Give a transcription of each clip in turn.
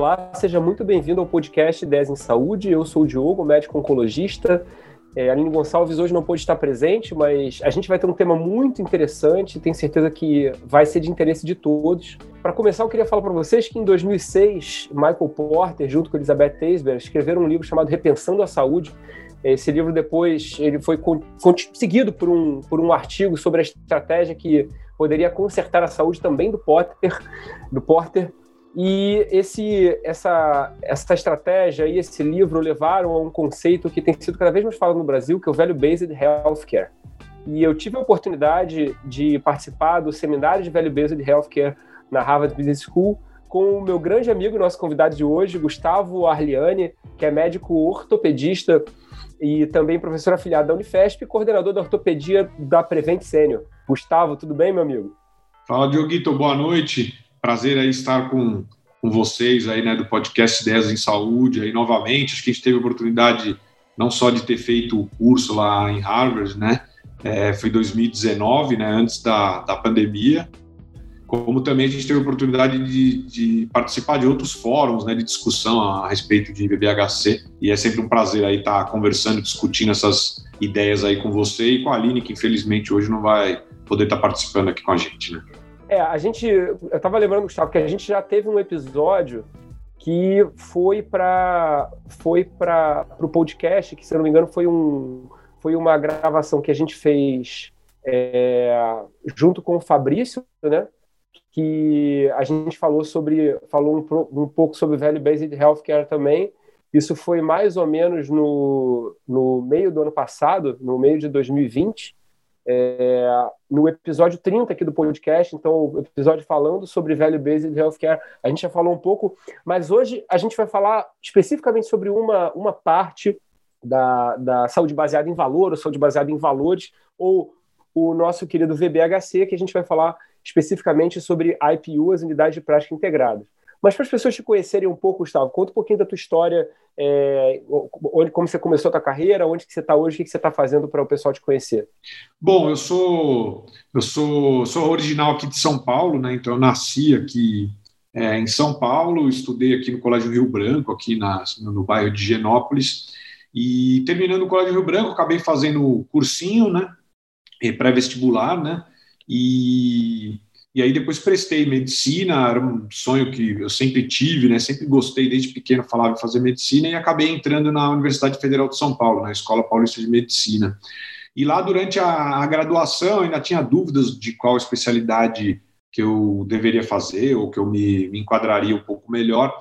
Olá, seja muito bem-vindo ao podcast 10 em Saúde. Eu sou o Diogo, médico oncologista. É, Aline Gonçalves hoje não pôde estar presente, mas a gente vai ter um tema muito interessante, tenho certeza que vai ser de interesse de todos. Para começar, eu queria falar para vocês que em 2006, Michael Porter, junto com Elizabeth Teisberg, escreveram um livro chamado Repensando a Saúde. Esse livro depois ele foi seguido por um, por um artigo sobre a estratégia que poderia consertar a saúde também do Porter, do Porter e esse, essa, essa estratégia e esse livro levaram a um conceito que tem sido cada vez mais falado no Brasil, que é o Value Based Healthcare. E eu tive a oportunidade de participar do seminário de Value Based Healthcare na Harvard Business School com o meu grande amigo, nosso convidado de hoje, Gustavo Arliani, que é médico ortopedista e também professor afiliado da Unifesp e coordenador da ortopedia da Prevent Senior. Gustavo, tudo bem, meu amigo? Fala, Dioguito, boa noite. Prazer aí estar com, com vocês aí, né, do podcast Ideias em Saúde aí novamente. Acho que a gente teve a oportunidade não só de ter feito o curso lá em Harvard, né, é, foi 2019, né, antes da, da pandemia, como também a gente teve a oportunidade de, de, participar de outros fóruns né, de discussão a respeito de BBHC, e é sempre um prazer aí estar conversando, discutindo essas ideias aí com você e com a Aline, que infelizmente hoje não vai poder estar participando aqui com a gente, né. É, a gente. Eu estava lembrando, Gustavo, que a gente já teve um episódio que foi para foi para o podcast, que se eu não me engano foi um foi uma gravação que a gente fez é, junto com o Fabrício, né? Que a gente falou sobre falou um, um pouco sobre value based healthcare também. Isso foi mais ou menos no, no meio do ano passado, no meio de 2020. É, no episódio 30 aqui do podcast, então o episódio falando sobre Value Based Healthcare, a gente já falou um pouco, mas hoje a gente vai falar especificamente sobre uma, uma parte da, da saúde baseada em valor, ou saúde baseada em valores, ou o nosso querido VBHC, que a gente vai falar especificamente sobre IPU, as unidades de prática integradas. Mas para as pessoas te conhecerem um pouco, Gustavo, conta um pouquinho da tua história, é, onde, como você começou a tua carreira, onde que você está hoje, o que, você está fazendo para o pessoal te conhecer. Bom, eu sou eu sou, sou original aqui de São Paulo, né? Então eu nasci aqui é, em São Paulo, estudei aqui no Colégio Rio Branco, aqui na, no bairro de Genópolis, e terminando o Colégio Rio Branco, acabei fazendo cursinho, né? Pré-vestibular, né? E e aí depois prestei medicina, era um sonho que eu sempre tive, né? Sempre gostei desde pequeno, falava em fazer medicina e acabei entrando na Universidade Federal de São Paulo, na Escola Paulista de Medicina. E lá durante a, a graduação ainda tinha dúvidas de qual especialidade que eu deveria fazer ou que eu me, me enquadraria um pouco melhor.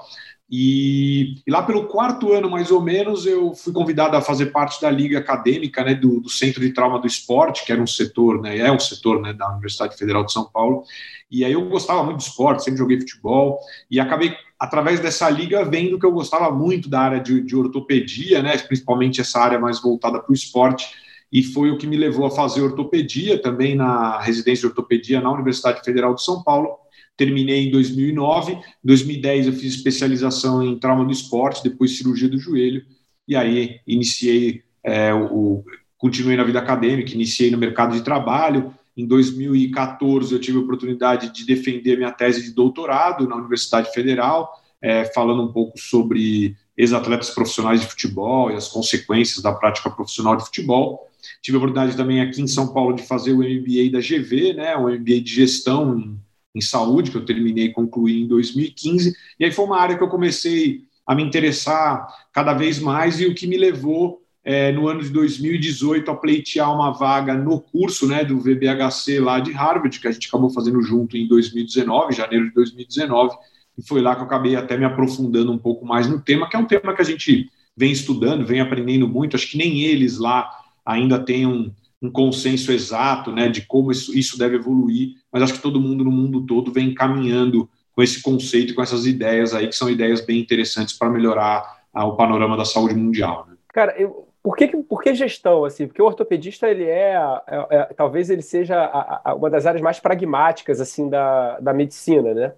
E, e, lá pelo quarto ano, mais ou menos, eu fui convidado a fazer parte da liga acadêmica né, do, do, Centro de Trauma do Esporte, que era um setor, né, é um setor né, da Universidade Federal de São Paulo. E aí eu gostava muito de esporte, sempre joguei futebol, e acabei, através dessa liga, vendo que eu gostava muito da área de, de ortopedia, né, principalmente essa área mais voltada para o esporte, e foi o que me levou a fazer ortopedia também na residência de ortopedia na Universidade Federal de São Paulo terminei em 2009. Em 2010 eu fiz especialização em trauma do esporte, depois cirurgia do joelho, e aí iniciei é, o, continuei na vida acadêmica, iniciei no mercado de trabalho. Em 2014 eu tive a oportunidade de defender minha tese de doutorado na Universidade Federal, é, falando um pouco sobre ex-atletas profissionais de futebol e as consequências da prática profissional de futebol. Tive a oportunidade também aqui em São Paulo de fazer o MBA da GV, né, o MBA de gestão em saúde, que eu terminei e concluí em 2015, e aí foi uma área que eu comecei a me interessar cada vez mais e o que me levou é, no ano de 2018 a pleitear uma vaga no curso né, do VBHC lá de Harvard, que a gente acabou fazendo junto em 2019, janeiro de 2019, e foi lá que eu acabei até me aprofundando um pouco mais no tema, que é um tema que a gente vem estudando, vem aprendendo muito, acho que nem eles lá ainda têm um, um consenso exato né, de como isso, isso deve evoluir, mas acho que todo mundo no mundo todo vem caminhando com esse conceito, com essas ideias aí, que são ideias bem interessantes para melhorar ah, o panorama da saúde mundial. Né? Cara, eu, por que, por que gestão? Assim? Porque o ortopedista, ele é, é, é talvez ele seja a, a, uma das áreas mais pragmáticas assim da, da medicina, né?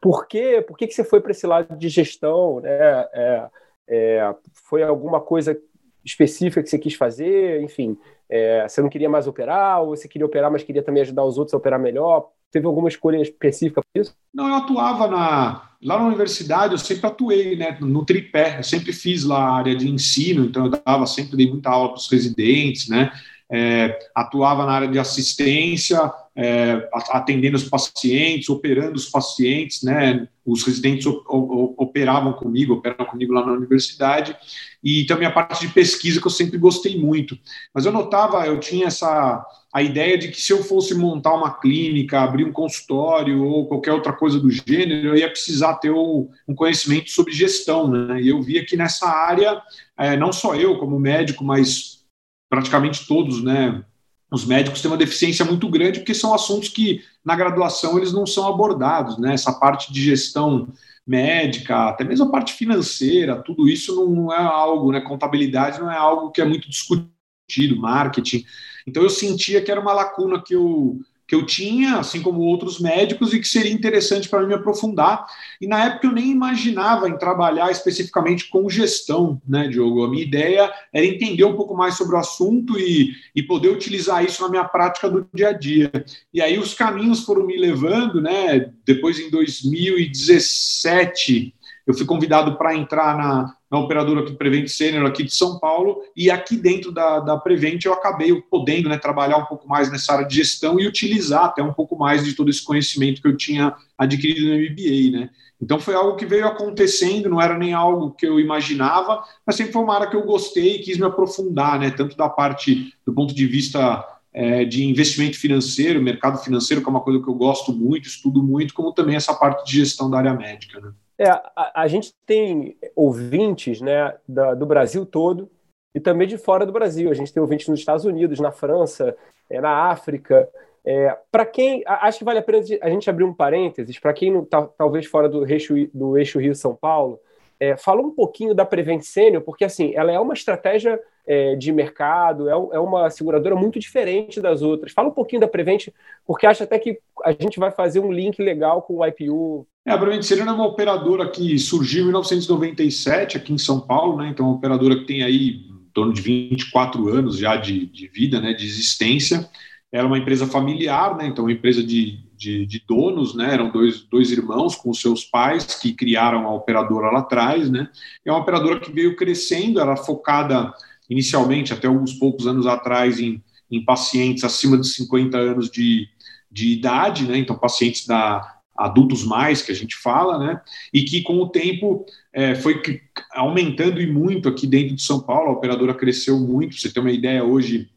Por, quê? por que, que você foi para esse lado de gestão? Né? É, é, foi alguma coisa específica que você quis fazer? Enfim, é, você não queria mais operar, ou você queria operar, mas queria também ajudar os outros a operar melhor? teve alguma escolha específica para isso? Não, eu atuava na lá na universidade, eu sempre atuei, né, no tripé. Eu sempre fiz lá a área de ensino, então eu dava sempre dei muita aula para os residentes, né? É, atuava na área de assistência, é, atendendo os pacientes, operando os pacientes, né? Os residentes operavam comigo, operavam comigo lá na universidade, e também a parte de pesquisa que eu sempre gostei muito. Mas eu notava, eu tinha essa a ideia de que se eu fosse montar uma clínica, abrir um consultório ou qualquer outra coisa do gênero, eu ia precisar ter um conhecimento sobre gestão, né? E eu via que nessa área, é, não só eu como médico, mas praticamente todos, né? Os médicos têm uma deficiência muito grande porque são assuntos que na graduação eles não são abordados, né? Essa parte de gestão médica, até mesmo a parte financeira, tudo isso não, é algo, né? Contabilidade não é algo que é muito discutido, marketing. Então eu sentia que era uma lacuna que eu que eu tinha, assim como outros médicos, e que seria interessante para me aprofundar. E na época eu nem imaginava em trabalhar especificamente com gestão, né, Diogo? A minha ideia era entender um pouco mais sobre o assunto e, e poder utilizar isso na minha prática do dia a dia. E aí os caminhos foram me levando, né? Depois em 2017 eu fui convidado para entrar na, na operadora aqui, Prevent Senior aqui de São Paulo, e aqui dentro da, da Prevent eu acabei podendo né, trabalhar um pouco mais nessa área de gestão e utilizar até um pouco mais de todo esse conhecimento que eu tinha adquirido no MBA, né? Então foi algo que veio acontecendo, não era nem algo que eu imaginava, mas sempre foi uma área que eu gostei e quis me aprofundar, né? Tanto da parte do ponto de vista é, de investimento financeiro, mercado financeiro, que é uma coisa que eu gosto muito, estudo muito, como também essa parte de gestão da área médica, né? É, a, a, gente tem ouvintes né, da, do Brasil todo e também de fora do Brasil. A gente tem ouvintes nos Estados Unidos, na França, é, na África. É, para quem. Acho que vale a pena a gente abrir um parênteses, para quem não tá, talvez fora do eixo, do eixo Rio-São Paulo, é, fala um pouquinho da Prevent Senior, porque assim, ela é uma estratégia é, de mercado, é, é, uma seguradora muito diferente das outras. Fala um pouquinho da Prevent, porque acho até que a gente vai fazer um link legal com o IPU. É, a Senior é uma operadora que surgiu em 1997 aqui em São Paulo, né? Então, é uma operadora que tem aí em torno de 24 anos já de, de vida, né, de existência. Era uma empresa familiar, né? Então, uma empresa de de, de, donos, né? Eram dois, dois irmãos com seus pais que criaram a operadora lá atrás, né? É uma operadora que veio crescendo, era focada inicialmente, até alguns poucos anos atrás, em, em pacientes acima de 50 anos de, de idade, né? Então, pacientes da adultos mais, que a gente fala, né? E que com o tempo é, foi aumentando e muito aqui dentro de São Paulo, a operadora cresceu muito. Você tem uma ideia hoje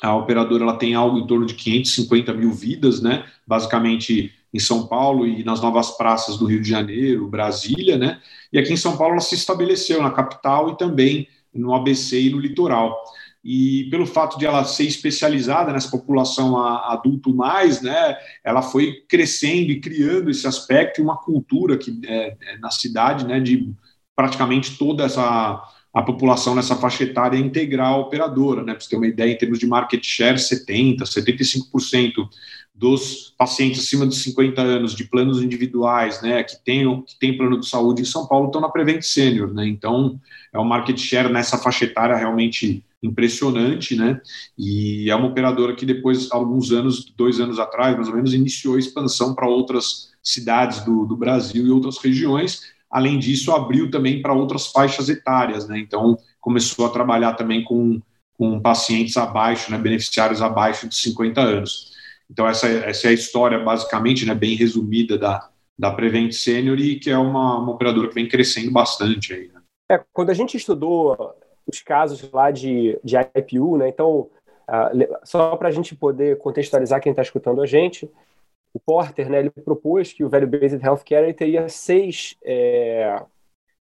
a operadora ela tem algo em torno de 550 mil vidas, né? Basicamente em São Paulo e nas novas praças do Rio de Janeiro, Brasília, né? E aqui em São Paulo ela se estabeleceu na capital e também no ABC e no litoral. E pelo fato de ela ser especializada nessa população adulto mais, né, ela foi crescendo e criando esse aspecto e uma cultura que é, é na cidade, né, de praticamente toda essa a população nessa faixa etária é integral operadora, né? Para você ter uma ideia, em termos de market share, 70%, 75% dos pacientes acima de 50 anos de planos individuais, né, que tem, que tem plano de saúde em São Paulo, estão na Prevent Senior, né? Então, é um market share nessa faixa etária realmente impressionante, né? E é uma operadora que depois, alguns anos, dois anos atrás, mais ou menos, iniciou a expansão para outras cidades do, do Brasil e outras regiões, Além disso, abriu também para outras faixas etárias, né? Então, começou a trabalhar também com, com pacientes abaixo, né, beneficiários abaixo de 50 anos. Então, essa, essa é a história, basicamente, né, bem resumida da, da Prevent Senior e que é uma, uma operadora que vem crescendo bastante aí. Né? É, quando a gente estudou os casos lá de, de IPU, né, então, uh, só para a gente poder contextualizar quem está escutando a gente, o Porter, né, ele propôs que o Value Based Healthcare teria seis, é,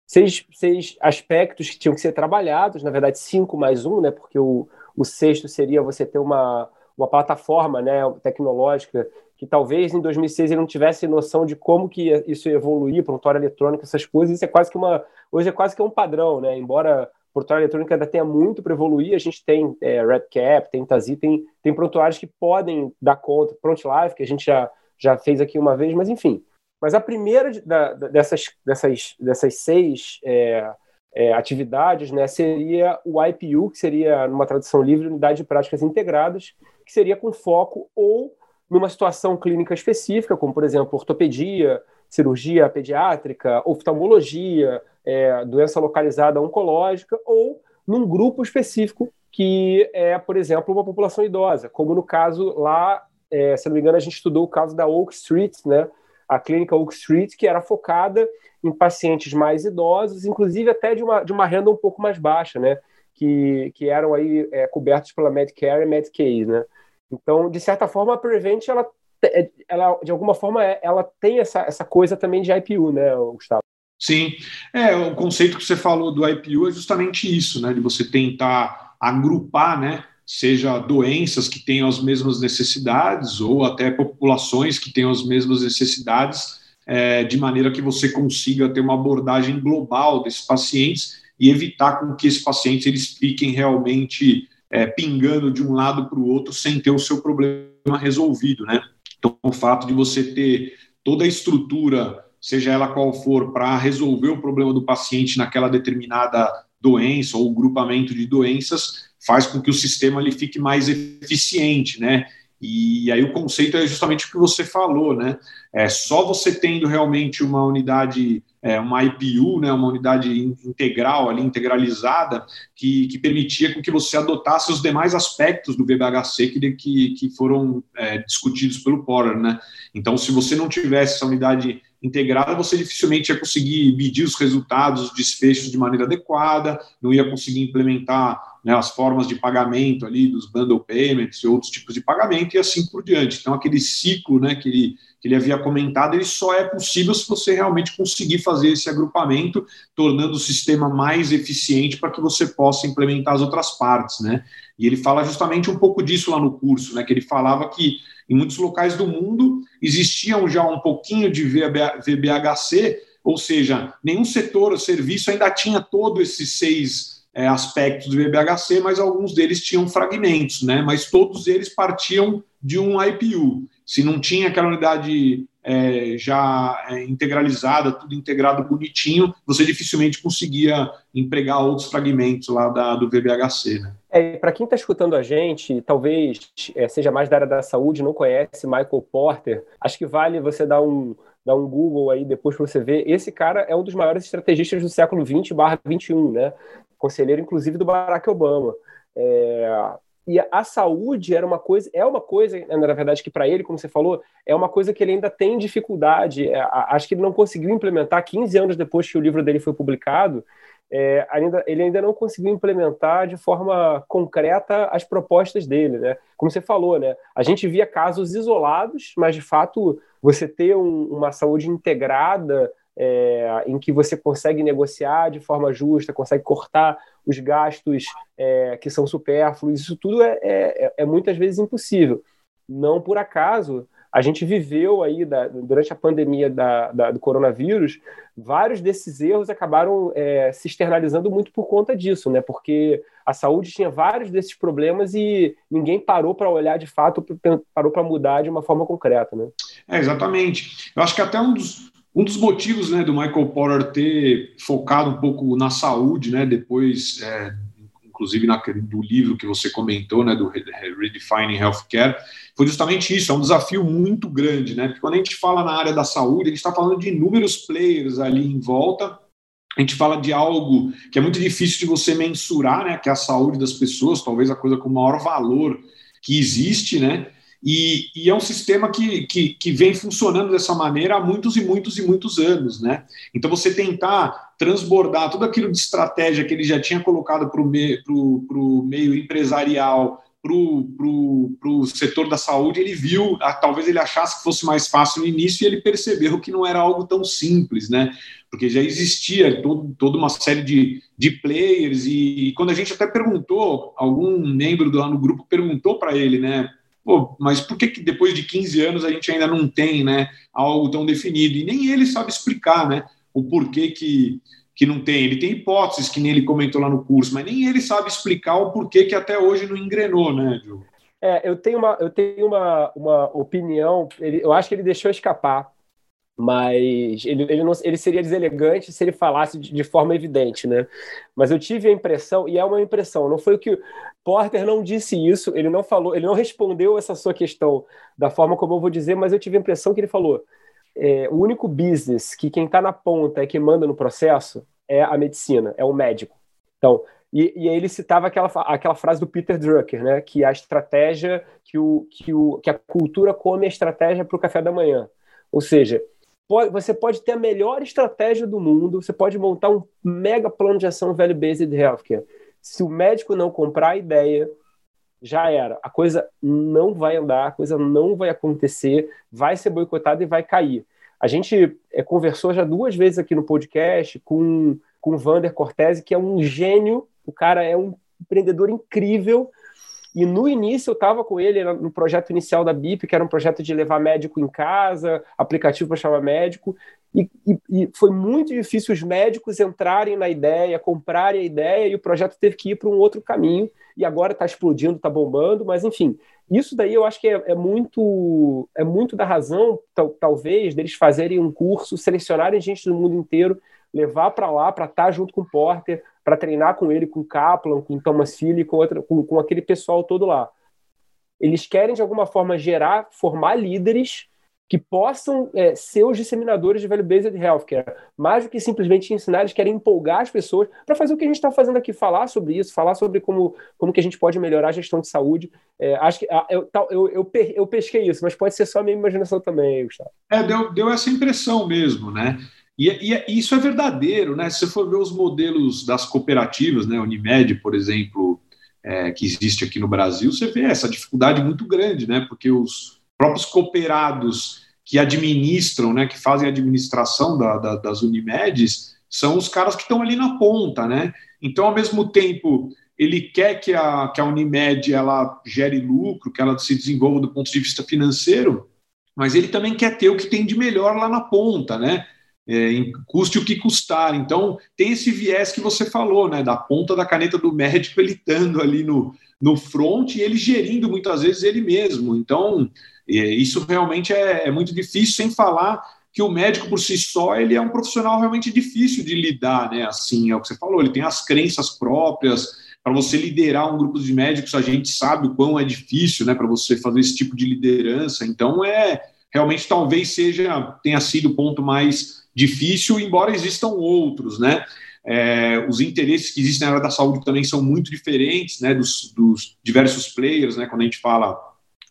seis, seis aspectos que tinham que ser trabalhados, na verdade cinco mais um, né, porque o, o sexto seria você ter uma, uma plataforma né, tecnológica que talvez em 2006 ele não tivesse noção de como que isso evoluir, prontuário eletrônico, essas coisas, isso é quase que uma, hoje é quase que um padrão, né, embora prontuário eletrônico ainda tenha muito para evoluir, a gente tem é, RedCap, tem Tazi, tem, tem prontuários que podem dar conta, ProntLife, que a gente já já fez aqui uma vez, mas enfim. Mas a primeira da, dessas, dessas, dessas seis é, é, atividades né, seria o IPU, que seria, numa tradução livre, Unidade de Práticas Integradas, que seria com foco ou numa situação clínica específica, como, por exemplo, ortopedia, cirurgia pediátrica, oftalmologia, é, doença localizada oncológica, ou num grupo específico que é, por exemplo, uma população idosa, como no caso lá, é, se não me engano, a gente estudou o caso da Oak Street, né? A clínica Oak Street, que era focada em pacientes mais idosos, inclusive até de uma, de uma renda um pouco mais baixa, né? Que, que eram aí é, cobertos pela Medicare e Medicaid, né? Então, de certa forma, a Prevent, ela, é, ela de alguma forma, é, ela tem essa, essa coisa também de IPU, né, Gustavo? Sim, é, o conceito que você falou do IPU é justamente isso, né, de você tentar agrupar, né, seja doenças que tenham as mesmas necessidades ou até populações que tenham as mesmas necessidades, é, de maneira que você consiga ter uma abordagem global desses pacientes e evitar com que esses pacientes eles fiquem realmente é, pingando de um lado para o outro sem ter o seu problema resolvido, né? Então, o fato de você ter toda a estrutura, seja ela qual for, para resolver o problema do paciente naquela determinada doença ou grupamento de doenças, faz com que o sistema ele fique mais eficiente, né? E aí o conceito é justamente o que você falou, né? É só você tendo realmente uma unidade, é, uma IPU, né, uma unidade integral ali, integralizada, que, que permitia com que você adotasse os demais aspectos do VBHC que, que, que foram é, discutidos pelo Porter, né? Então, se você não tivesse essa unidade integrada, você dificilmente ia conseguir medir os resultados, os desfechos de maneira adequada, não ia conseguir implementar né, as formas de pagamento ali dos bundle payments e outros tipos de pagamento e assim por diante. Então, aquele ciclo né, que, ele, que ele havia comentado, ele só é possível se você realmente conseguir fazer esse agrupamento, tornando o sistema mais eficiente para que você possa implementar as outras partes. Né? E ele fala justamente um pouco disso lá no curso, né, que ele falava que em muitos locais do mundo existiam já um pouquinho de VBHC, ou seja, nenhum setor ou serviço ainda tinha todos esses seis é, aspectos do VBHC, mas alguns deles tinham fragmentos, né? Mas todos eles partiam de um IPU. Se não tinha aquela unidade é, já é, integralizada, tudo integrado bonitinho, você dificilmente conseguia empregar outros fragmentos lá da, do VBHC. Né? É, Para quem está escutando a gente, talvez é, seja mais da área da saúde, não conhece Michael Porter, acho que vale você dar um, dar um Google aí depois para você ver. Esse cara é um dos maiores estrategistas do século 20 barra 21, né? Conselheiro, inclusive, do Barack Obama. É, e a, saúde era uma coisa, é uma coisa, na verdade, que para ele, como você falou, é uma coisa que ele ainda tem dificuldade. É, acho que ele não conseguiu implementar 15 anos depois que o livro dele foi publicado. É, ainda, ele ainda não conseguiu implementar de forma concreta as propostas dele, né? Como você falou, né? A gente via casos isolados, mas de fato você ter um, uma saúde integrada é, em que você consegue negociar de forma justa, consegue cortar os gastos é, que são supérfluos, isso tudo é, é, é, muitas vezes impossível. Não por acaso, a gente viveu aí, da, durante a pandemia da, da, do coronavírus, vários desses erros acabaram é, se externalizando muito por conta disso, né? Porque a saúde tinha vários desses problemas e ninguém parou para olhar de fato, parou para mudar de uma forma concreta, né? É, exatamente. Eu acho que até um dos, um dos motivos né, do Michael Porter ter focado um pouco na saúde, né, depois, é, inclusive do livro que você comentou, né, do Redefining Healthcare, foi justamente isso, é um desafio muito grande, né, porque quando a gente fala na área da saúde, a gente está falando de inúmeros players ali em volta, a gente fala de algo que é muito difícil de você mensurar, né, que é a saúde das pessoas, talvez a coisa com maior valor que existe, né, e, e, é um sistema que, que, que, vem funcionando dessa maneira há muitos e muitos e muitos anos, né? Então, você tentar transbordar tudo aquilo de estratégia que ele já tinha colocado para o meio, pro, meio empresarial, para o setor da saúde, ele viu, ah, talvez ele achasse que fosse mais fácil no início e ele percebeu que não era algo tão simples, né? Porque já existia todo, toda uma série de, de players e, e quando a gente até perguntou, algum membro do, lá no grupo perguntou para ele, né? Pô, mas por que, que depois de 15 anos a gente ainda não tem né, algo tão definido? E nem ele sabe explicar né, o porquê que, que não tem. Ele tem hipóteses, que nem ele comentou lá no curso, mas nem ele sabe explicar o porquê que até hoje não engrenou, né, Diogo? É, eu tenho uma, eu tenho uma, uma opinião, ele, eu acho que ele deixou escapar. Mas ele, ele, não, ele seria deselegante se ele falasse de, de, forma evidente, né? Mas eu tive a impressão, e é uma impressão, não foi o que Porter não disse isso, ele não falou, ele não respondeu essa sua questão da forma como eu vou dizer, mas eu tive a impressão que ele falou: é, o único business que quem está na ponta é que manda no processo é a medicina, é o médico. Então, e, e aí ele citava aquela, aquela frase do Peter Drucker, né? Que a estratégia, que, o, que, o, que a cultura come a estratégia para o café da manhã. Ou seja, pode, você pode ter a melhor estratégia do mundo, você pode montar um mega plano de ação value-based healthcare. Se o médico não comprar a ideia, já era. A coisa não vai andar, a coisa não vai acontecer, vai ser boicotada e vai cair. A gente é, conversou já duas vezes aqui no podcast com, com o Vander Cortese, que é um gênio, o cara é um empreendedor incrível, e no início eu estava com ele no projeto inicial da BIP, que era um projeto de levar médico em casa, aplicativo para chamar médico, e, e, e, foi muito difícil os médicos entrarem na ideia, comprarem a ideia, e o projeto teve que ir para um outro caminho, e agora está explodindo, está bombando, mas enfim, isso daí eu acho que é, é muito é muito da razão, talvez, deles fazerem um curso, selecionarem gente do mundo inteiro, levar para lá para estar tá junto com o Porter, para treinar com ele, com Kaplan, com Thomas Philly, com, outra, com, com aquele pessoal todo lá. Eles querem, de alguma forma, gerar, formar líderes que possam é, ser os disseminadores de value-based healthcare. Mais do que simplesmente ensinar, eles querem empolgar as pessoas para fazer o que a gente está fazendo aqui, falar sobre isso, falar sobre como, como que a gente pode melhorar a gestão de saúde. É, acho que eu, eu, eu, eu, pesquei isso, mas pode ser só a minha imaginação também, Gustavo. É, deu, deu essa impressão mesmo, né? E, e, isso é verdadeiro, né? Se você for ver os modelos das cooperativas, né, Unimed, por exemplo, é, que existe aqui no Brasil, você vê essa dificuldade muito grande, né? Porque os próprios cooperados que administram, né, que fazem a administração da, da, das Unimedes, são os caras que estão ali na ponta, né? Então, ao mesmo tempo, ele quer que a, que a Unimed ela gere lucro, que ela se desenvolva do ponto de vista financeiro, mas ele também quer ter o que tem de melhor lá na ponta, né? É, custe o que custar. Então, tem esse viés que você falou, né, da ponta da caneta do médico, ele estando ali no, no front e ele gerindo muitas vezes ele mesmo. Então, é, isso realmente é, é, muito difícil, sem falar que o médico por si só ele é um profissional realmente difícil de lidar, né? Assim, é o que você falou, ele tem as crenças próprias. Para você liderar um grupo de médicos, a gente sabe o quão é difícil, né? Para você fazer esse tipo de liderança. Então, é realmente talvez seja tenha sido o ponto mais difícil, embora existam outros, né? É, os interesses que existem na área da saúde também são muito diferentes, né, dos, dos diversos players, né, quando a gente fala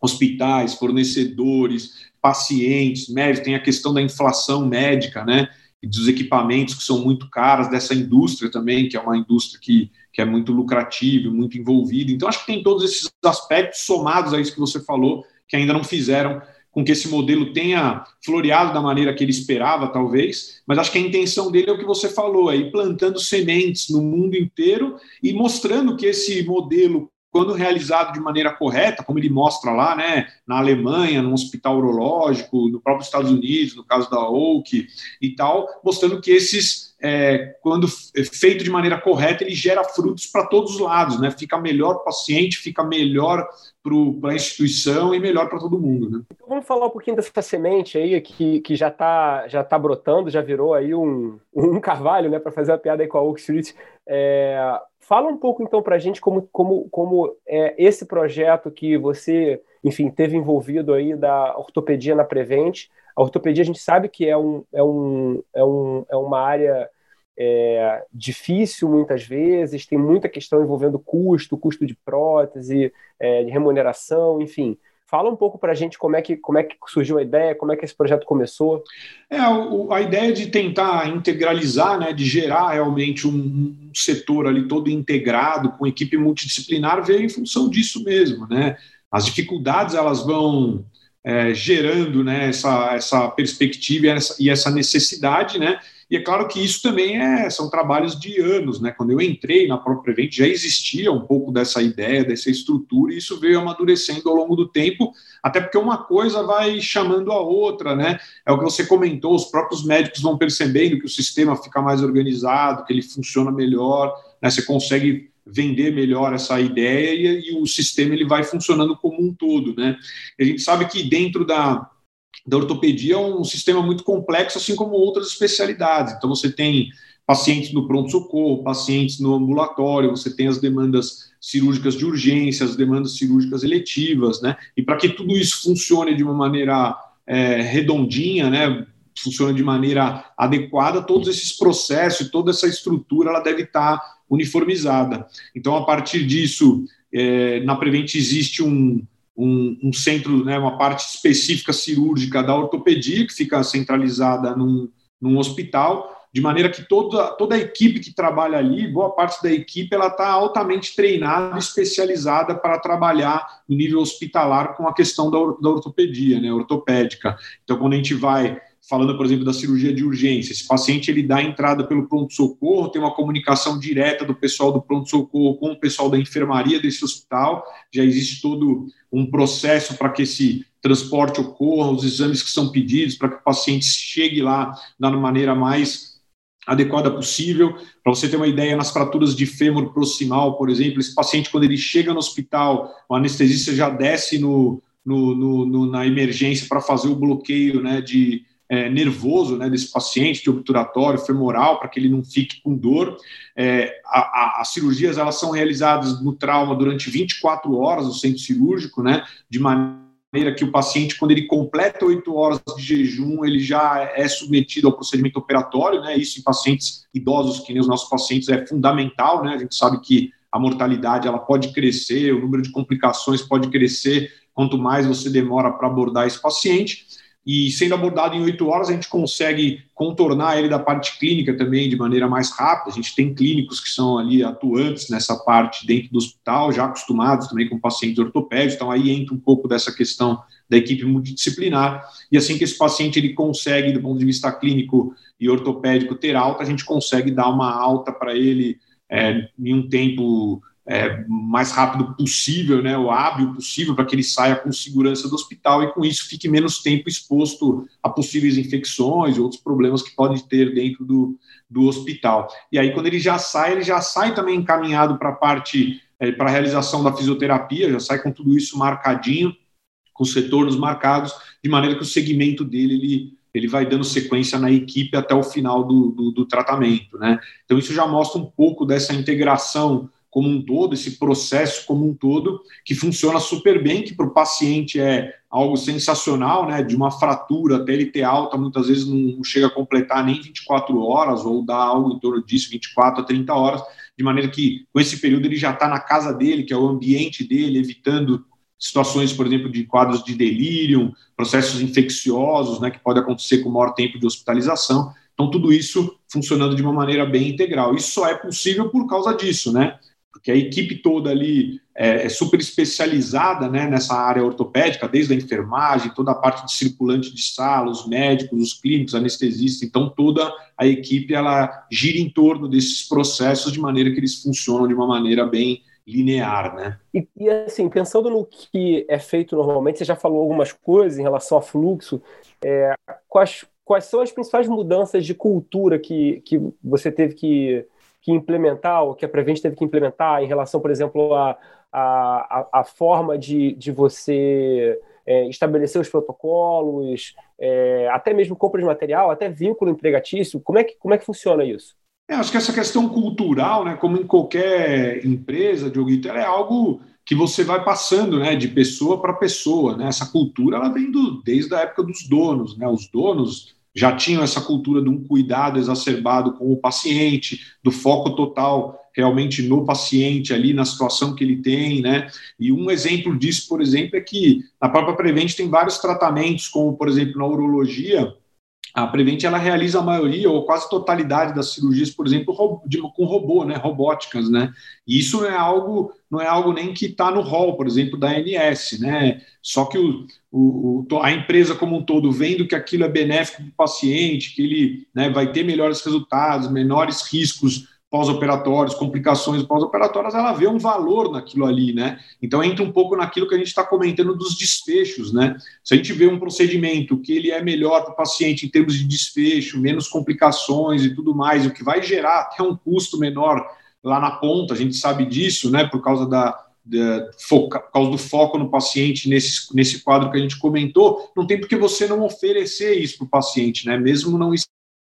hospitais, fornecedores, pacientes, médicos, tem a questão da inflação médica, né, e dos equipamentos que são muito caros, dessa indústria também, que é uma indústria que, que é muito lucrativa, muito envolvida. Então, acho que tem todos esses aspectos somados a isso que você falou, que ainda não fizeram com que esse modelo tenha floreado da maneira que ele esperava, talvez, mas acho que a intenção dele é o que você falou, é ir plantando sementes no mundo inteiro e mostrando que esse modelo quando realizado de maneira correta, como ele mostra lá, né, na Alemanha, no hospital urológico, no próprio Estados Unidos, no caso da Oak e tal, mostrando que esses, é, quando feito de maneira correta, ele gera frutos para todos os lados, né? Fica melhor para o paciente, fica melhor para a instituição e melhor para todo mundo, né? Então vamos falar um pouquinho dessa semente aí que, que já está já tá brotando, já virou aí um, um carvalho, né, para fazer a piada aí com a Oak Street. É, Fala um pouco então para a gente como, como, como é esse projeto que você, enfim, teve envolvido aí da ortopedia na Prevent. A ortopedia a gente sabe que é, um, é, um, é, um, é uma área é, difícil muitas vezes, tem muita questão envolvendo custo, custo de prótese, é, de remuneração, enfim. Fala um pouco para a gente como é, que, como é que surgiu a ideia, como é que esse projeto começou. É, o, a ideia de tentar integralizar, né, de gerar realmente um, um, setor ali todo integrado, com equipe multidisciplinar, veio em função disso mesmo. Né? As dificuldades elas vão é, gerando né, essa, essa perspectiva e essa, e essa necessidade, né? E é claro que isso também é, são trabalhos de anos, né? Quando eu entrei na própria Prevent, já existia um pouco dessa ideia, dessa estrutura, e isso veio amadurecendo ao longo do tempo, até porque uma coisa vai chamando a outra, né? É o que você comentou, os próprios médicos vão percebendo que o sistema fica mais organizado, que ele funciona melhor, né? Você consegue vender melhor essa ideia e, e o sistema ele vai funcionando como um todo, né? A gente sabe que dentro da da ortopedia é um sistema muito complexo, assim como outras especialidades. Então, você tem pacientes no pronto-socorro, pacientes no ambulatório, você tem as demandas cirúrgicas de urgência, as demandas cirúrgicas eletivas, né? E para que tudo isso funcione de uma maneira é, redondinha, né? Funcione de maneira adequada, todos esses processos, toda essa estrutura, ela deve estar uniformizada. Então, a partir disso, é, na Prevent existe um, um, um, centro, né, uma parte específica cirúrgica da ortopedia, que fica centralizada num, num hospital, de maneira que toda, toda a equipe que trabalha ali, boa parte da equipe, ela está altamente treinada, especializada para trabalhar no nível hospitalar com a questão da, da ortopedia, né, ortopédica. Então, quando a gente vai falando, por exemplo, da cirurgia de urgência. Esse paciente ele dá entrada pelo pronto-socorro, tem uma comunicação direta do pessoal do pronto-socorro com o pessoal da enfermaria desse hospital, já existe todo um processo para que esse transporte ocorra, os exames que são pedidos, para que o paciente chegue lá da maneira mais adequada possível. Para você ter uma ideia, nas fraturas de fêmur proximal, por exemplo, esse paciente, quando ele chega no hospital, o anestesista já desce no, no, no, no na emergência para fazer o bloqueio né, de, é, nervoso né, desse paciente, de obturatório, femoral, para que ele não fique com dor. É, a, a, as cirurgias elas são realizadas no trauma durante 24 horas no centro cirúrgico, né, de maneira que o paciente, quando ele completa oito horas de jejum, ele já é submetido ao procedimento operatório, né, isso em pacientes idosos, que nem os nossos pacientes, é fundamental, né, a gente sabe que a mortalidade ela pode crescer, o número de complicações pode crescer. Quanto mais você demora para abordar esse paciente e sendo abordado em oito horas, a gente consegue contornar ele da parte clínica também de maneira mais rápida. A gente tem clínicos que são ali atuantes nessa parte dentro do hospital, já acostumados também com pacientes ortopédicos, então aí entra um pouco dessa questão da equipe multidisciplinar, e assim que esse paciente ele consegue, do ponto de vista clínico e ortopédico, ter alta, a gente consegue dar uma alta para ele é, em um tempo é, mais rápido possível, né, o hábil possível, para que ele saia com segurança do hospital e com isso fique menos tempo exposto a possíveis infecções e outros problemas que pode ter dentro do, do hospital. E aí, quando ele já sai, ele já sai também encaminhado para a parte, é, para a realização da fisioterapia, já sai com tudo isso marcadinho, com os retornos marcados, de maneira que o segmento dele, ele, ele vai dando sequência na equipe até o final do, do, do tratamento, né? Então, isso já mostra um pouco dessa integração como um todo, esse processo como um todo, que funciona super bem, que para o paciente é algo sensacional, né? De uma fratura até ele ter alta, muitas vezes não chega a completar nem 24 horas, ou dá algo em torno disso, 24 a 30 horas, de maneira que com esse período ele já está na casa dele, que é o ambiente dele, evitando situações, por exemplo, de quadros de delírio, processos infecciosos, né, que pode acontecer com maior tempo de hospitalização. Então, tudo isso funcionando de uma maneira bem integral. Isso só é possível por causa disso, né? Porque a equipe toda ali é, é, super especializada né, nessa área ortopédica, desde a enfermagem, toda a parte de circulante de sala, os médicos, os clínicos, anestesistas, então toda a equipe ela gira em torno desses processos de maneira que eles funcionam de uma maneira bem linear, né? E, e assim, pensando no que é feito normalmente, você já falou algumas coisas em relação a fluxo, é, quais, quais são as principais mudanças de cultura que, que você teve que que implementar, ou que a Prevent teve que implementar em relação, por exemplo, a, a, a, forma de, de você é, estabelecer os protocolos, é, até mesmo compra de material, até vínculo empregatício? Como é que, como é que funciona isso? É, acho que essa questão cultural, né, como em qualquer empresa, Dioguito, ela é algo que você vai passando né, de pessoa para pessoa. Né? Essa cultura ela vem do, desde a época dos donos. Né? Os donos já tinham essa cultura de um cuidado exacerbado com o paciente, do foco total realmente no paciente ali, na situação que ele tem, né? E um exemplo disso, por exemplo, é que na própria Prevent tem vários tratamentos, como, por exemplo, na urologia, a Prevent ela realiza a maioria ou quase totalidade das cirurgias, por exemplo, com robô, né, robóticas, né? E isso não é algo, não é algo nem que está no rol, por exemplo, da ANS, né? Só que o, o, a empresa como um todo vendo que aquilo é benéfico para o paciente, que ele né, vai ter melhores resultados, menores riscos pós-operatórios, complicações pós-operatórias, ela vê um valor naquilo ali, né? Então entra um pouco naquilo que a gente está comentando dos desfechos, né? Se a gente vê um procedimento que ele é melhor para o paciente em termos de desfecho, menos complicações e tudo mais, o que vai gerar até um custo menor lá na ponta, a gente sabe disso, né? Por causa da, de, foca, por causa do foco no paciente nesse, nesse quadro que a gente comentou, não tem por que você não oferecer isso para o paciente, né? Mesmo não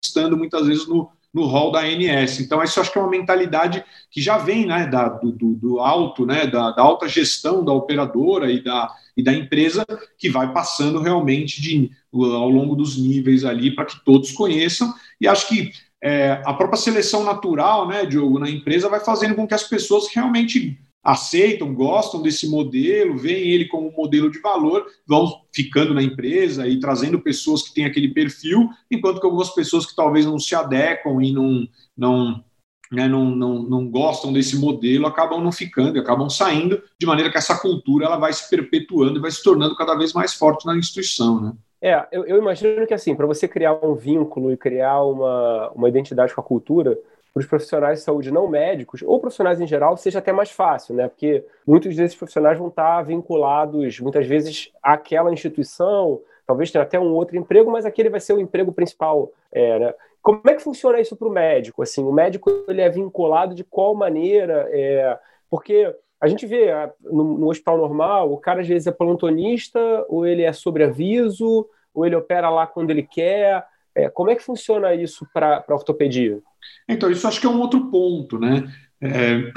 estando muitas vezes no, no rol da ANS. Então, isso acho que é uma mentalidade que já vem né, da, do, do, alto, né, da, da, alta gestão da operadora e da, e da empresa, que vai passando realmente de, ao longo dos níveis ali para que todos conheçam. E acho que é, a própria seleção natural, né, Diogo, na empresa vai fazendo com que as pessoas realmente aceitam, gostam desse modelo, veem ele como um modelo de valor, vão ficando na empresa e trazendo pessoas que têm aquele perfil, enquanto que algumas pessoas que talvez não se adequam e não, não, né, não, não, não gostam desse modelo acabam não ficando, acabam saindo, de maneira que essa cultura ela vai se perpetuando e vai se tornando cada vez mais forte na instituição. Né? É, eu, eu imagino que assim, para você criar um vínculo e criar uma, uma identidade com a cultura, para os profissionais de saúde não médicos, ou profissionais em geral, seja até mais fácil, né? Porque muitos desses profissionais vão estar vinculados, muitas vezes, àquela instituição, talvez tenha até um outro emprego, mas aquele vai ser o emprego principal, é, né? Como é que funciona isso para o médico? Assim, o médico ele é vinculado de qual maneira? É, porque a gente vê no, no, hospital normal, o cara às vezes é plantonista, ou ele é sobreaviso, ou ele opera lá quando ele quer. É, como é que funciona isso para a ortopedia? Então, isso acho que é um outro ponto, né? É,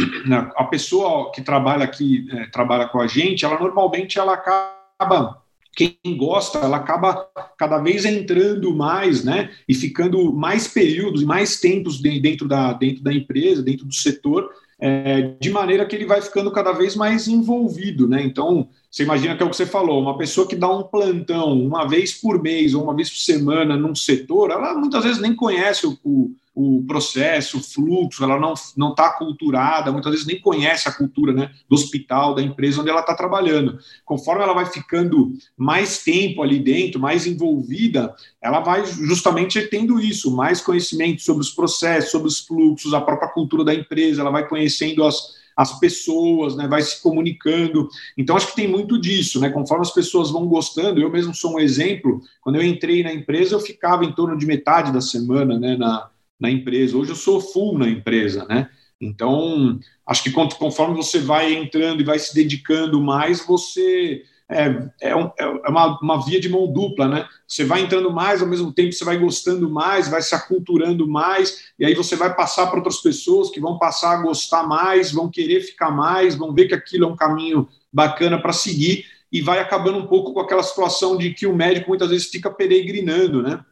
a pessoa que trabalha aqui, é, trabalha com a gente, ela normalmente ela acaba quem gosta, ela acaba cada vez entrando mais, né, e ficando mais períodos e mais tempos dentro da, dentro da empresa, dentro do setor, é, de maneira que ele vai ficando cada vez mais envolvido, né? Então, você imagina que é o que você falou, uma pessoa que dá um plantão uma vez por mês ou uma vez por semana num setor, ela muitas vezes nem conhece o, o o processo, o fluxo, ela não não está aculturada, muitas vezes nem conhece a cultura né, do hospital, da empresa onde ela está trabalhando. Conforme ela vai ficando mais tempo ali dentro, mais envolvida, ela vai justamente tendo isso, mais conhecimento sobre os processos, sobre os fluxos, a própria cultura da empresa, ela vai conhecendo as, as pessoas, né, vai se comunicando. Então, acho que tem muito disso, né? Conforme as pessoas vão gostando, eu mesmo sou um exemplo. Quando eu entrei na empresa, eu ficava em torno de metade da semana, né, na, na empresa. Hoje eu sou full na empresa, né? Então, acho que conforme você vai entrando e vai se dedicando mais, você é, é, um, é uma, uma, via de mão dupla, né? Você vai entrando mais, ao mesmo tempo você vai gostando mais, vai se aculturando mais, e aí você vai passar para outras pessoas que vão passar a gostar mais, vão querer ficar mais, vão ver que aquilo é um caminho bacana para seguir, e vai acabando um pouco com aquela situação de que o médico muitas vezes fica peregrinando, né?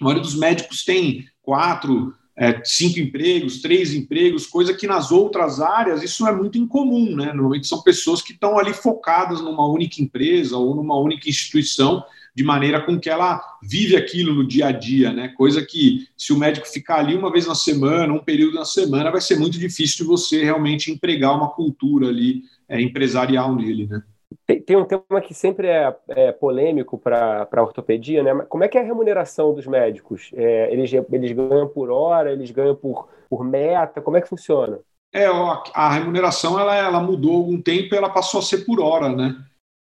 A maioria dos médicos tem quatro, é, cinco empregos, três empregos, coisa que nas outras áreas isso é muito incomum, né? Normalmente são pessoas que estão ali focadas numa única empresa ou numa única instituição, de maneira com que ela vive aquilo no dia a dia, né? Coisa que, se o médico ficar ali uma vez na semana, um período na semana, vai ser muito difícil de você realmente empregar uma cultura ali é, empresarial nele, né? Tem, tem, um tema que sempre é, é polêmico para a ortopedia, né? Como é que é a remuneração dos médicos? É, eles, eles ganham por hora, eles ganham por, por meta? Como é que funciona? É, a remuneração ela, ela mudou algum tempo ela passou a ser por hora, né?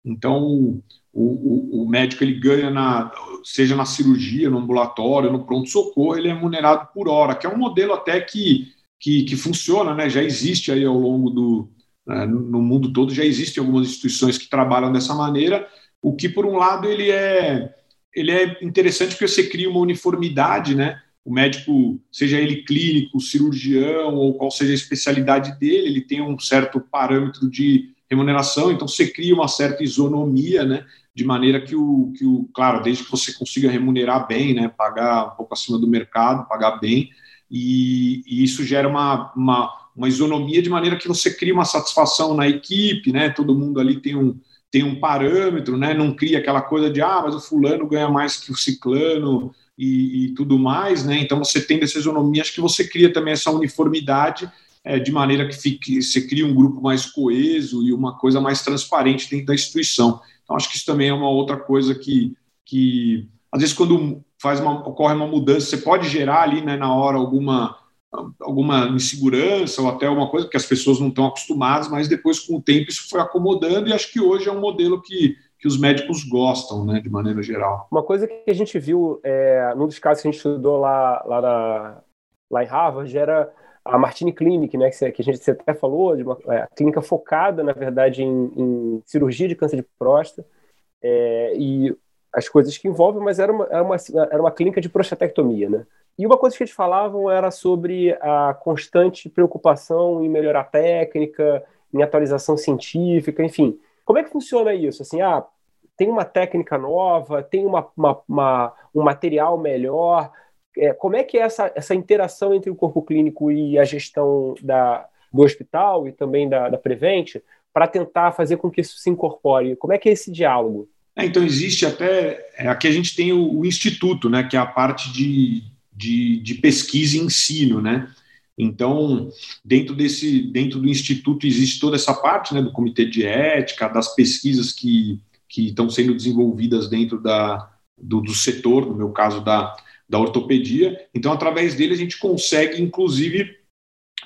Então, o, o, o, médico ele ganha na, seja na cirurgia, no ambulatório, no pronto-socorro, ele é remunerado por hora, que é um modelo até que, que, que funciona, né? Já existe aí ao longo do, no mundo todo já existem algumas instituições que trabalham dessa maneira, o que, por um lado, ele é, ele é interessante porque você cria uma uniformidade, né? O médico, seja ele clínico, cirurgião ou qual seja a especialidade dele, ele tem um certo parâmetro de remuneração, então você cria uma certa isonomia, né? De maneira que o, que o claro, desde que você consiga remunerar bem, né? Pagar um pouco acima do mercado, pagar bem, e, e isso gera uma, uma uma isonomia de maneira que você cria uma satisfação na equipe, né? Todo mundo ali tem um, tem um parâmetro, né? Não cria aquela coisa de ah, mas o fulano ganha mais que o ciclano e, e tudo mais, né? Então você tem essa isonomia, acho que você cria também essa uniformidade é, de maneira que fique, você cria um grupo mais coeso e uma coisa mais transparente dentro da instituição. Então acho que isso também é uma outra coisa que, que às vezes quando faz uma, ocorre uma mudança, você pode gerar ali né, na hora alguma alguma insegurança ou até alguma coisa, porque as pessoas não estão acostumadas, mas depois, com o tempo, isso foi acomodando e acho que hoje é um modelo que, que os médicos gostam, né, de maneira geral. Uma coisa que a gente viu, é, num dos casos que a gente estudou lá, lá, na, lá em Harvard, era a Martini Clinic, né, que a gente até falou, de uma é, clínica focada, na verdade, em, em, cirurgia de câncer de próstata é, e as coisas que envolvem, mas era uma, era uma, era uma clínica de prostatectomia, né? E uma coisa que eles falavam era sobre a constante preocupação em melhorar a técnica, em atualização científica, enfim. Como é que funciona isso? Assim, ah, tem uma técnica nova, tem uma, uma, uma um material melhor. É, como é que é essa, essa interação entre o corpo clínico e a gestão da, do hospital e também da, da Prevent para tentar fazer com que isso se incorpore? Como é que é esse diálogo? É, então, existe até. É, aqui a gente tem o, o, Instituto, né, que é a parte de, de, de, pesquisa e ensino, né? Então, dentro desse, dentro do instituto existe toda essa parte, né, do comitê de ética, das pesquisas que que estão sendo desenvolvidas dentro da, do, do, setor, no meu caso da, da ortopedia. Então, através dele, a gente consegue, inclusive,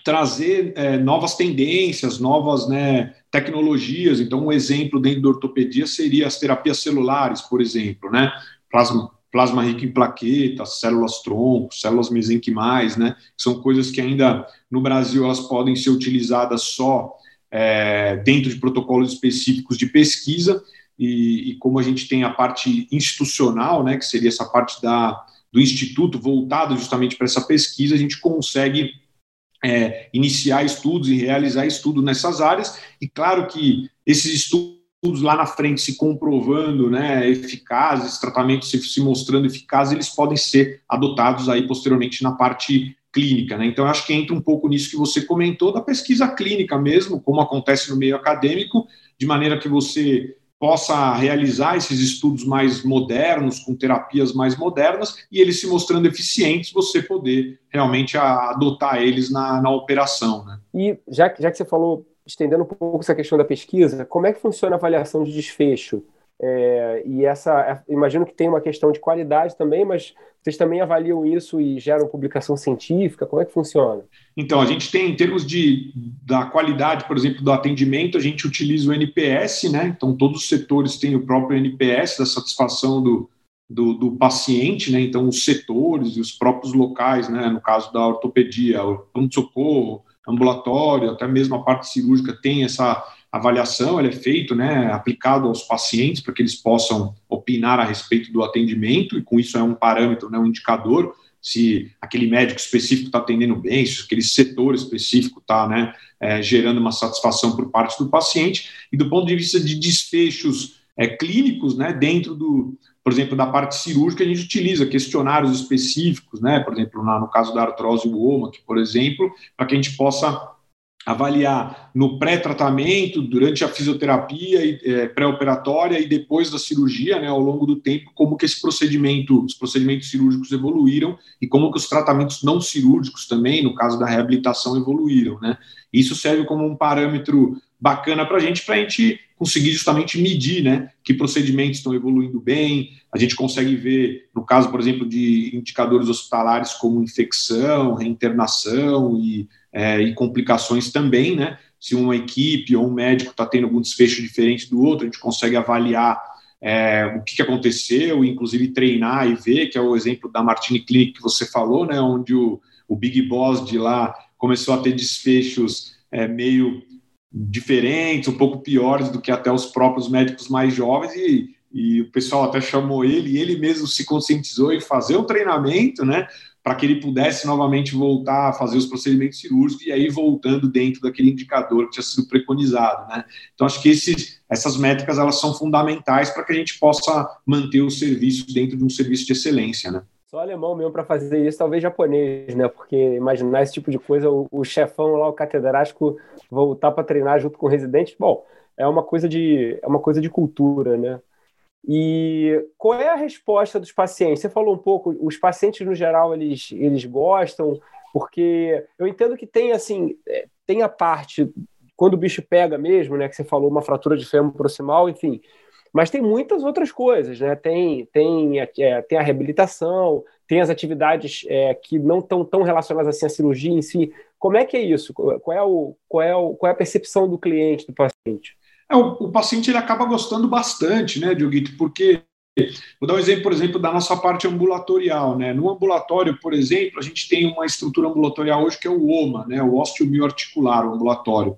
trazer é, novas tendências, novas né, tecnologias. Então, um exemplo dentro da ortopedia seria as terapias celulares, por exemplo, né? Plasma, plasma rico em plaquetas, células tronco, células mesenquimais, né? São coisas que ainda no Brasil elas podem ser utilizadas só é, dentro de protocolos específicos de pesquisa e, e, como a gente tem a parte institucional, né, que seria essa parte da, do instituto voltado justamente para essa pesquisa, a gente consegue é, iniciar estudos e realizar estudos nessas áreas. E claro que esses estudos lá na frente se comprovando né, eficazes, tratamentos se, se mostrando eficazes, eles podem ser adotados aí posteriormente na parte clínica. Né? Então, acho que entra um pouco nisso que você comentou da pesquisa clínica mesmo, como acontece no meio acadêmico, de maneira que você possa realizar esses estudos mais modernos, com terapias mais modernas, e eles se mostrando eficientes, você poder realmente adotar eles na, na operação. Né? E já, já que você falou, estendendo um pouco essa questão da pesquisa, como é que funciona a avaliação de desfecho? É, e essa, é, imagino que tem uma questão de qualidade também, mas vocês também avaliam isso e geram publicação científica? Como é que funciona? Então, a gente tem, em termos de, da qualidade, por exemplo, do atendimento, a gente utiliza o NPS, né? Então, todos os setores têm o próprio NPS da satisfação do, do, do paciente, né? Então, os setores e os próprios locais, né? No caso da ortopedia, o pronto-socorro, ambulatório, até mesmo a parte cirúrgica tem essa avaliação, ele é feito, né, aplicado aos pacientes para que eles possam opinar a respeito do atendimento e com isso é um parâmetro, né, um indicador se aquele médico específico está atendendo bem, se aquele setor específico está né, é, gerando uma satisfação por parte do paciente. E do ponto de vista de desfechos é, clínicos, né, dentro do, por exemplo, da parte cirúrgica, a gente utiliza questionários específicos, né, por exemplo, na, no caso da artrose que por exemplo, para que a gente possa avaliar no pré-tratamento, durante a fisioterapia é, pré-operatória e depois da cirurgia, né, ao longo do tempo, como que esse procedimento, os procedimentos cirúrgicos evoluíram e como que os tratamentos não cirúrgicos também, no caso da reabilitação, evoluíram, né? Isso serve como um parâmetro bacana para a gente, para a gente conseguir justamente medir, né, que procedimentos estão evoluindo bem. A gente consegue ver, no caso, por exemplo, de indicadores hospitalares como infecção, reinternação e é, e complicações também, né? Se uma equipe ou um médico está tendo algum desfecho diferente do outro, a gente consegue avaliar é, o que, aconteceu, inclusive treinar e ver, que é o exemplo da Martini Clinic que você falou, né? Onde o, o Big Boss de lá começou a ter desfechos é, meio diferentes, um pouco piores do que até os próprios médicos mais jovens e, e o pessoal até chamou ele e ele mesmo se conscientizou em fazer o treinamento, né? para que ele pudesse novamente voltar a fazer os procedimentos cirúrgicos e aí voltando dentro daquele indicador que tinha sido preconizado, né? Então acho que esses, essas métricas elas são fundamentais para que a gente possa manter os serviços dentro de um serviço de excelência, né? Só alemão mesmo para fazer isso, talvez japonês, né? Porque imaginar esse tipo de coisa, o, o chefão lá, o catedrático, voltar para treinar junto com o residente, bom, é uma coisa de é uma coisa de cultura, né? E qual é a resposta dos pacientes? Você falou um pouco, os pacientes no geral eles, eles gostam, porque eu entendo que tem assim, é, tem a parte quando o bicho pega mesmo, né, que você falou uma fratura de fêmur proximal, enfim. Mas tem muitas outras coisas, né? Tem tem é, tem a reabilitação, tem as atividades é, que não estão tão relacionadas assim à cirurgia em si. Como é que é isso? Qual é o qual é o, qual é a percepção do cliente, do paciente? É, o, o, paciente ele acaba gostando bastante, né, Dioguito, porque Vou dar um exemplo, por exemplo, da nossa parte ambulatorial. Né? No ambulatório, por exemplo, a gente tem uma estrutura ambulatorial hoje que é o OMA, né? o osteomioarticular, o ambulatório.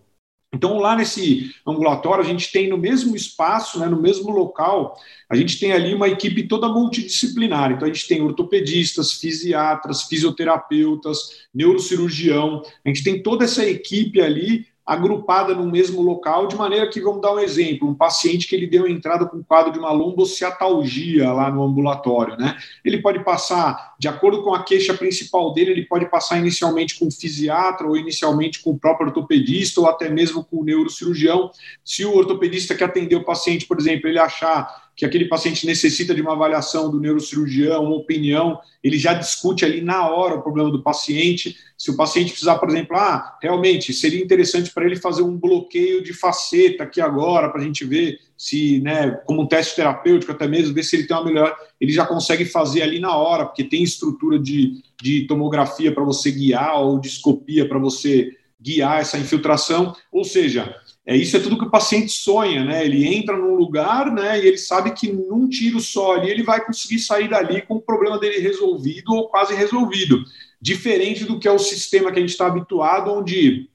Então, lá nesse ambulatório, a gente tem no mesmo espaço, né, no mesmo local, a gente tem ali uma equipe toda multidisciplinar. Então, a gente tem ortopedistas, fisiatras, fisioterapeutas, neurocirurgião, a gente tem toda essa equipe ali agrupada no mesmo local, de maneira que, vamos dar um exemplo, um paciente que ele deu entrada com quadro de uma lombociatalgia lá no ambulatório, né? Ele pode passar, de acordo com a queixa principal dele, ele pode passar inicialmente com o fisiatra, ou inicialmente com o próprio ortopedista, ou até mesmo com o neurocirurgião. Se o ortopedista que atendeu o paciente, por exemplo, ele achar que aquele paciente necessita de uma avaliação do neurocirurgião, uma opinião, ele já discute ali na hora o problema do paciente. Se o paciente precisar, por exemplo, ah, realmente seria interessante para ele fazer um bloqueio de faceta aqui agora, para a gente ver se, né, como um teste terapêutico, até mesmo ver se ele tem uma melhor, ele já consegue fazer ali na hora, porque tem estrutura de, de tomografia para você guiar ou de escopia para você guiar essa infiltração. Ou seja, é, isso é tudo que o paciente sonha, né? Ele entra num lugar, né? E ele sabe que num tiro só ali ele vai conseguir sair dali com o problema dele resolvido ou quase resolvido. Diferente do que é o sistema que a gente está habituado, onde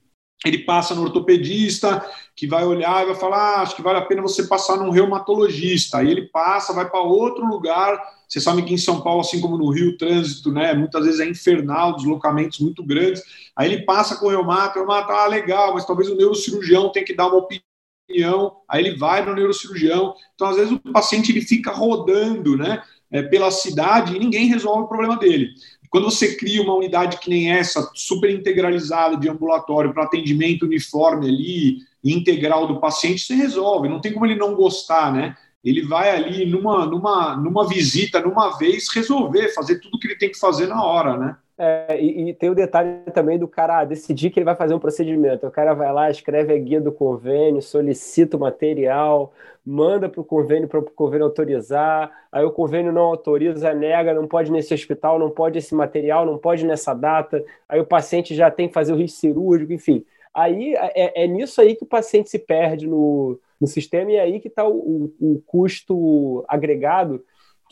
ele passa no ortopedista, que vai olhar e vai falar: ah, acho que vale a pena você passar num reumatologista. Aí ele passa, vai para outro lugar. Você sabe que em São Paulo, assim como no Rio, o trânsito, né, muitas vezes é infernal, deslocamentos muito grandes. Aí ele passa com o reumato, o reumato, ah, legal, mas talvez o neurocirurgião tenha que dar uma opinião. Aí ele vai no neurocirurgião. Então, às vezes, o paciente ele fica rodando, né, é, pela cidade e ninguém resolve o problema dele. Quando você cria uma unidade que nem essa, super integralizada de ambulatório para atendimento uniforme ali, integral do paciente, você resolve. Não tem como ele não gostar, né? Ele vai ali numa, numa, numa visita, numa vez, resolver, fazer tudo que ele tem que fazer na hora, né? É, e, e, tem o detalhe também do cara decidir que ele vai fazer um procedimento. O cara vai lá, escreve a guia do convênio, solicita o material, manda para o convênio para o convênio autorizar, aí o convênio não autoriza, nega, não pode nesse hospital, não pode esse material, não pode nessa data, aí o paciente já tem que fazer o risco cirúrgico, enfim. Aí é, é nisso aí que o paciente se perde no, no sistema e é aí que está o, o, o custo agregado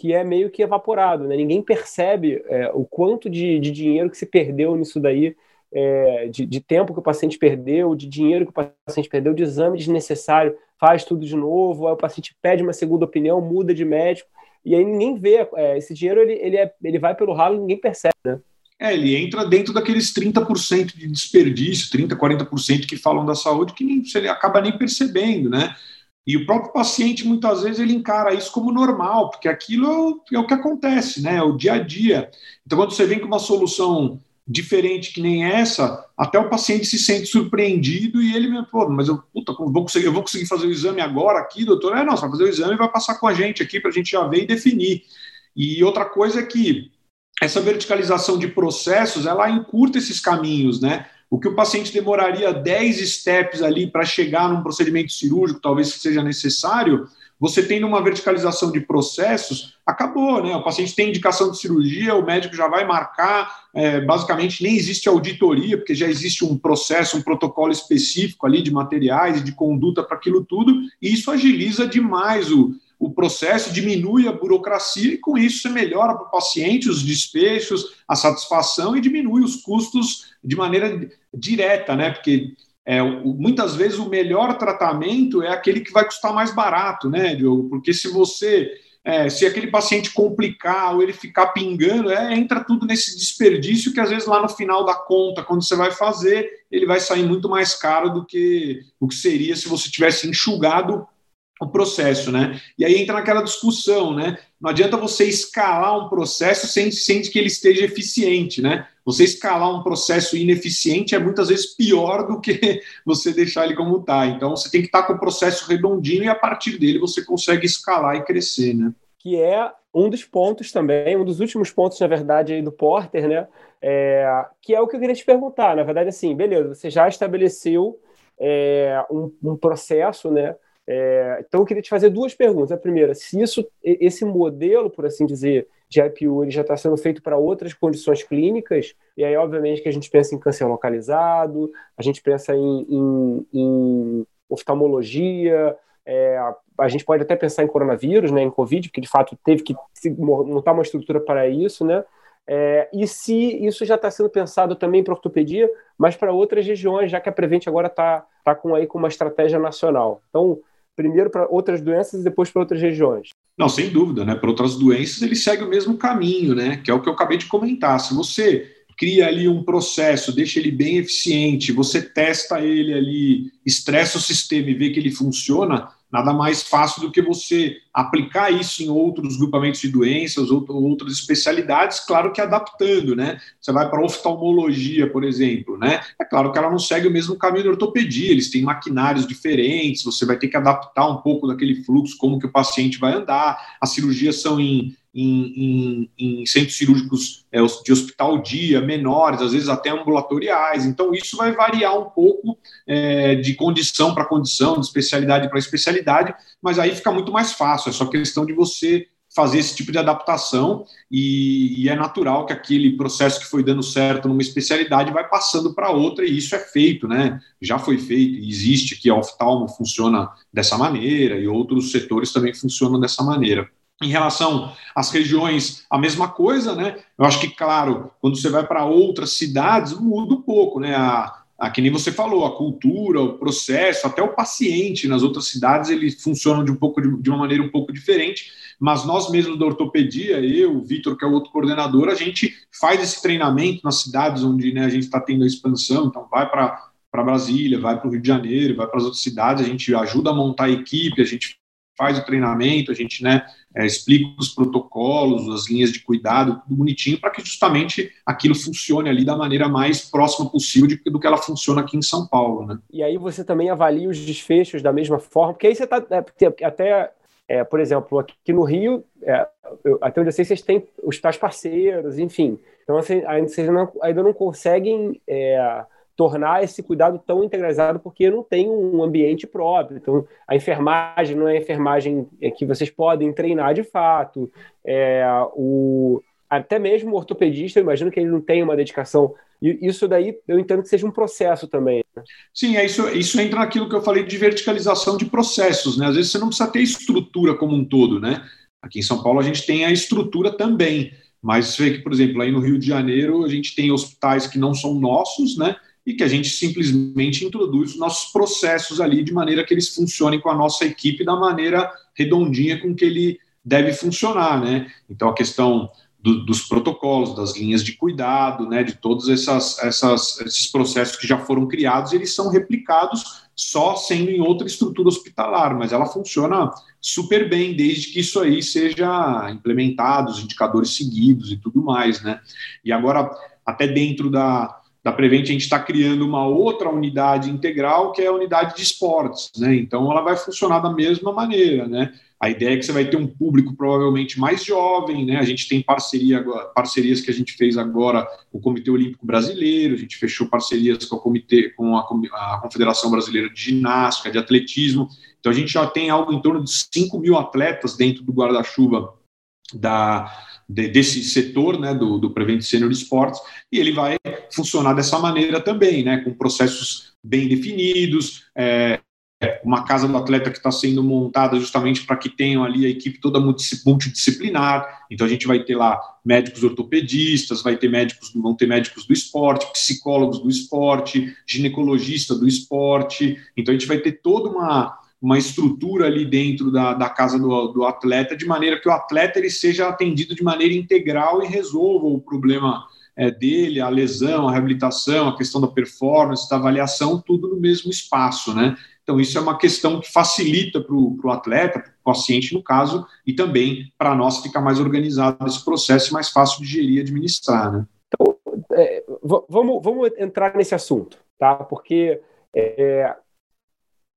que é meio que evaporado, né? Ninguém percebe é, o quanto de, de, dinheiro que se perdeu nisso daí, é, de, de, tempo que o paciente perdeu, de dinheiro que o paciente perdeu, de exame desnecessário, faz tudo de novo, aí o paciente pede uma segunda opinião, muda de médico, e aí ninguém vê, é, esse dinheiro ele, ele, é, ele vai pelo ralo ninguém percebe, né? É, ele entra dentro daqueles 30% de desperdício, 30%, 40% que falam da saúde, que nem, você acaba nem percebendo, né? E o próprio paciente, muitas vezes, ele encara isso como normal, porque aquilo é o que acontece, né? É o dia a dia. Então, quando você vem com uma solução diferente que nem essa, até o paciente se sente surpreendido e ele me pô, mas eu, puta, vou conseguir, eu vou conseguir fazer o exame agora aqui, doutor? É, não, você vai fazer o exame e vai passar com a gente aqui para a gente já ver e definir. E outra coisa é que essa verticalização de processos, ela encurta esses caminhos, né? O que o paciente demoraria 10 steps ali para chegar num procedimento cirúrgico, talvez seja necessário, você tendo uma verticalização de processos, acabou, né? O paciente tem indicação de cirurgia, o médico já vai marcar, é, basicamente nem existe auditoria, porque já existe um processo, um protocolo específico ali de materiais e de conduta para aquilo tudo, e isso agiliza demais o, o processo, diminui a burocracia e com isso você melhora para o paciente os despechos, a satisfação e diminui os custos de maneira direta, né? Porque é, muitas vezes o melhor tratamento é aquele que vai custar mais barato, né, Diogo? Porque se você é, se aquele paciente complicar ou ele ficar pingando, é, entra tudo nesse desperdício que às vezes lá no final da conta, quando você vai fazer, ele vai sair muito mais caro do que o que seria se você tivesse enxugado o processo, né? E aí entra naquela discussão, né? Não adianta você escalar um processo sem, sem que ele esteja eficiente, né? Você escalar um processo ineficiente é muitas vezes pior do que você deixar ele como está. Então você tem que estar tá com o processo redondinho e a partir dele você consegue escalar e crescer, né? Que é um dos pontos também, um dos últimos pontos, na verdade, do Porter, né? É, que é o que eu queria te perguntar. Na verdade, assim, beleza, você já estabeleceu é, um, um processo, né? É, então, eu queria te fazer duas perguntas. A primeira, se isso, esse modelo, por assim dizer, de IPU, ele já está sendo feito para outras condições clínicas, e aí, obviamente, que a gente pensa em câncer localizado, a gente pensa em, em, em oftalmologia, É, a gente pode até pensar em coronavírus, né, em Covid, porque de fato teve que montar uma estrutura para isso, né? É, e se isso já está sendo pensado também para ortopedia, mas para outras regiões, já que a Prevent agora está tá com aí com uma estratégia nacional. Então, primeiro para outras doenças e depois para outras regiões. Não, sem dúvida, né? Para outras doenças ele segue o mesmo caminho, né? Que é o que eu acabei de comentar. Se você cria ali um processo, deixa ele bem eficiente, você testa ele ali, estressa o sistema e vê que ele funciona, nada mais fácil do que você aplicar isso em outros grupamentos de doenças, ou, outras especialidades, claro que adaptando, né? Você vai para oftalmologia, por exemplo, né? É claro que ela não segue o mesmo caminho da ortopedia, eles têm maquinários diferentes, você vai ter que adaptar um pouco daquele fluxo, como que o paciente vai andar, as cirurgias são em em, em, em, centros cirúrgicos é, de hospital dia, menores, às vezes até ambulatoriais. Então, isso vai variar um pouco é, de condição para condição, de especialidade para especialidade, mas aí fica muito mais fácil, é só questão de você fazer esse tipo de adaptação e, e, é natural que aquele processo que foi dando certo numa especialidade vai passando para outra e isso é feito, né? Já foi feito, existe que a oftalmo funciona dessa maneira e outros setores também funcionam dessa maneira. Em relação às regiões, a mesma coisa, né? Eu acho que, claro, quando você vai para outras cidades, muda um pouco, né? A, a, que nem você falou, a cultura, o processo, até o paciente nas outras cidades, eles funcionam de, um pouco, de, de uma maneira um pouco diferente, mas nós mesmos da ortopedia, eu, o Vitor, que é o outro coordenador, a gente faz esse treinamento nas cidades onde né, a gente está tendo a expansão, então vai para para Brasília, vai para o Rio de Janeiro, vai para as outras cidades, a gente ajuda a montar a equipe, a gente faz o treinamento, a gente né, é, explica os protocolos, as linhas de cuidado, tudo bonitinho, para que justamente aquilo funcione ali da maneira mais próxima possível de, do que ela funciona aqui em São Paulo. Né? E aí você também avalia os desfechos da mesma forma, porque aí você está é, até, é, por exemplo, aqui no Rio, é, eu, até onde eu sei, vocês têm os tais parceiros, enfim. Então, assim, ainda, vocês não, ainda não conseguem é, tornar esse cuidado tão integralizado porque não tem um ambiente próprio. Então, a enfermagem não é a enfermagem é que vocês podem treinar de fato. É, o, até mesmo o ortopedista, eu imagino que ele não tem uma dedicação. E isso daí eu entendo que seja um processo também. Né? Sim, é isso, isso entra naquilo que eu falei de verticalização de processos. Né? Às vezes você não precisa ter estrutura como um todo. Né? Aqui em São Paulo a gente tem a estrutura também. Mas você vê que, por exemplo, aí no Rio de Janeiro a gente tem hospitais que não são nossos, né? E que a gente simplesmente introduz os nossos processos ali de maneira que eles funcionem com a nossa equipe da maneira redondinha com que ele deve funcionar, né? Então a questão do, dos protocolos, das linhas de cuidado, né, de todos essas, essas, esses processos que já foram criados, eles são replicados só sendo em outra estrutura hospitalar, mas ela funciona super bem desde que isso aí seja implementado, os indicadores seguidos e tudo mais, né? E agora até dentro da da Prevent, a gente está criando uma outra unidade integral, que é a unidade de esportes, né? Então, ela vai funcionar da mesma maneira, né? A ideia é que você vai ter um público provavelmente mais jovem, né? A gente tem parceria, parcerias que a gente fez agora com o Comitê Olímpico Brasileiro, a gente fechou parcerias com, o comitê, com a, a Confederação Brasileira de Ginástica, de Atletismo. Então, a gente já tem algo em torno de 5 mil atletas dentro do guarda-chuva da, de, desse setor né, do, do Prevent Senior Sports, e ele vai funcionar dessa maneira também, né, com processos bem definidos, é, uma casa do atleta que está sendo montada justamente para que tenham ali a equipe toda multidisciplinar. Então a gente vai ter lá médicos ortopedistas, vai ter médicos, vão ter médicos do esporte, psicólogos do esporte, ginecologista do esporte. Então a gente vai ter toda uma uma estrutura ali dentro da, da casa do, do, atleta, de maneira que o atleta ele seja atendido de maneira integral e resolva o problema é, dele, a lesão, a reabilitação, a questão da performance, da avaliação, tudo no mesmo espaço, né? Então, isso é uma questão que facilita para o atleta, para o paciente, no caso, e também para nós ficar mais organizado esse processo e mais fácil de gerir e administrar, né? Então, é, vamos, vamos entrar nesse assunto, tá? Porque é,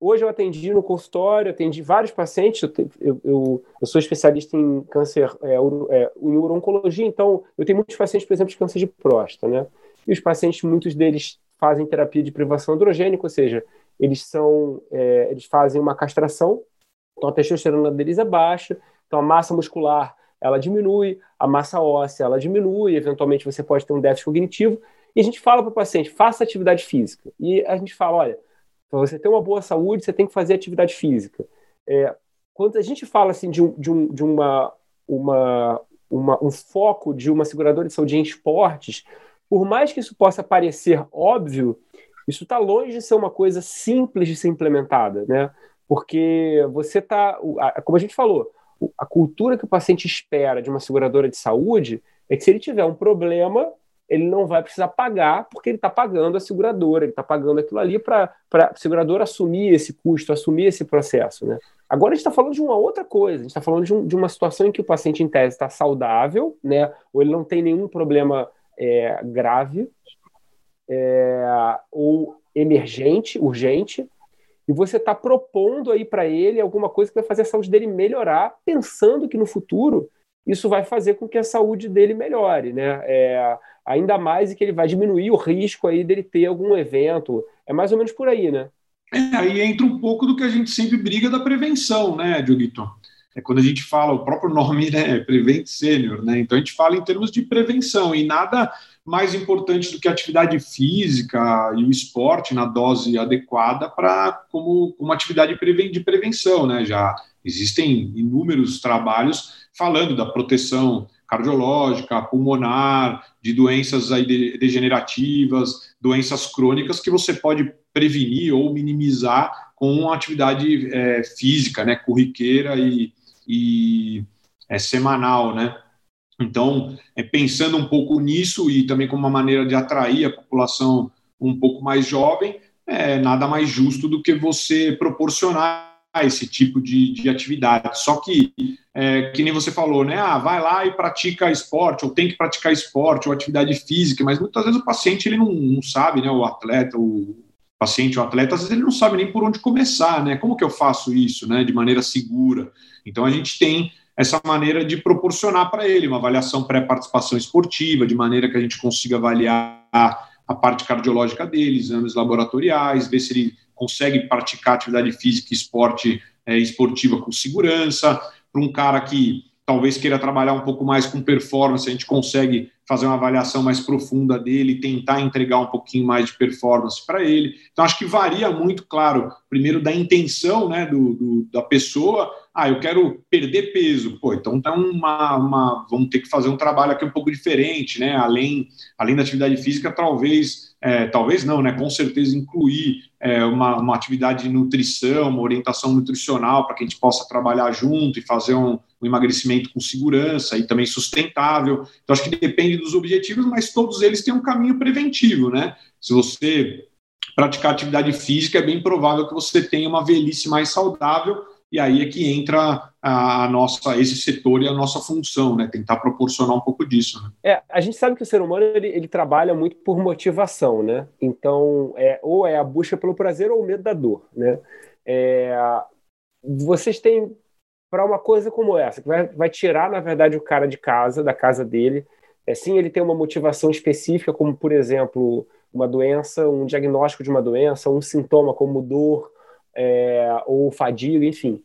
Hoje eu atendi no consultório, atendi vários pacientes. Eu, eu, eu, eu sou especialista em câncer, é, é, em uro-oncologia, então eu tenho muitos pacientes, por exemplo, de câncer de próstata, né? E os pacientes, muitos deles fazem terapia de privação androgênica, ou seja, eles são, é, eles fazem uma castração, então a testosterona deles é baixa, então a massa muscular ela diminui, a massa óssea ela diminui, eventualmente você pode ter um déficit cognitivo. E a gente fala para o paciente, faça atividade física. E a gente fala, olha, para você ter uma boa saúde, você tem que fazer atividade física. É, quando a gente fala assim de, um, de, um, de uma, uma, uma, um foco de uma seguradora de saúde em esportes, por mais que isso possa parecer óbvio, isso está longe de ser uma coisa simples de ser implementada, né? Porque você está, como a gente falou, a cultura que o paciente espera de uma seguradora de saúde é que se ele tiver um problema, ele não vai precisar pagar, porque ele está pagando a seguradora, ele está pagando aquilo ali para a seguradora assumir esse custo, assumir esse processo. Né? Agora a gente está falando de uma outra coisa, a gente está falando de, um, de, uma situação em que o paciente, em tese, está saudável, né? ou ele não tem nenhum problema é, grave, é, ou emergente, urgente, e você está propondo aí para ele alguma coisa que vai fazer a saúde dele melhorar, pensando que no futuro isso vai fazer com que a saúde dele melhore, né? É, ainda mais e que ele vai diminuir o risco aí dele ter algum evento. É mais ou menos por aí, né? É, aí entra um pouco do que a gente sempre briga da prevenção, né, Dioguito? É quando a gente fala, o próprio nome, né, Prevent Senior, né? Então a gente fala em termos de prevenção e nada mais importante do que a atividade física e o esporte na dose adequada para como, como atividade de prevenção, né? Já existem inúmeros trabalhos falando da proteção cardiológica, pulmonar, de doenças degenerativas, doenças crônicas que você pode prevenir ou minimizar com atividade é, física, né, corriqueira e, e é, semanal, né? Então, é, pensando um pouco nisso e também como uma maneira de atrair a população um pouco mais jovem, é nada mais justo do que você proporcionar esse tipo de, de atividade. Só que, é, que nem você falou, né? Ah, vai lá e pratica esporte, ou tem que praticar esporte, ou atividade física, mas muitas vezes o paciente ele não, não sabe, né? O atleta, o paciente, o atleta, às vezes ele não sabe nem por onde começar, né? Como que eu faço isso, né? De maneira segura. Então a gente tem essa maneira de proporcionar para ele uma avaliação pré-participação esportiva, de maneira que a gente consiga avaliar a parte cardiológica dele, exames laboratoriais, ver se ele consegue praticar atividade física e esporte é, esportiva com segurança. Para um cara que talvez queira trabalhar um pouco mais com performance, a gente consegue fazer uma avaliação mais profunda dele, tentar entregar um pouquinho mais de performance para ele. Então, acho que varia muito, claro, primeiro da intenção né, do, do, da pessoa. Ah, eu quero perder peso. Pô, então tá uma, uma, vamos ter que fazer um trabalho aqui um pouco diferente, né? Além, além da atividade física, talvez, é, talvez não, né? Com certeza incluir é, uma, uma atividade de nutrição, uma orientação nutricional para que a gente possa trabalhar junto e fazer um, um emagrecimento com segurança e também sustentável. Então, acho que depende dos objetivos, mas todos eles têm um caminho preventivo, né? Se você praticar atividade física, é bem provável que você tenha uma velhice mais saudável, e aí é que entra a nossa esse setor e a nossa função, né? Tentar proporcionar um pouco disso. Né? É, a gente sabe que o ser humano ele, ele, trabalha muito por motivação, né? Então, é, ou é a busca pelo prazer ou o medo da dor, né? É, vocês têm para uma coisa como essa que vai, vai tirar na verdade o cara de casa, da casa dele. É, sim, ele tem uma motivação específica, como por exemplo uma doença, um diagnóstico de uma doença, um sintoma como dor é, ou fadiga, enfim.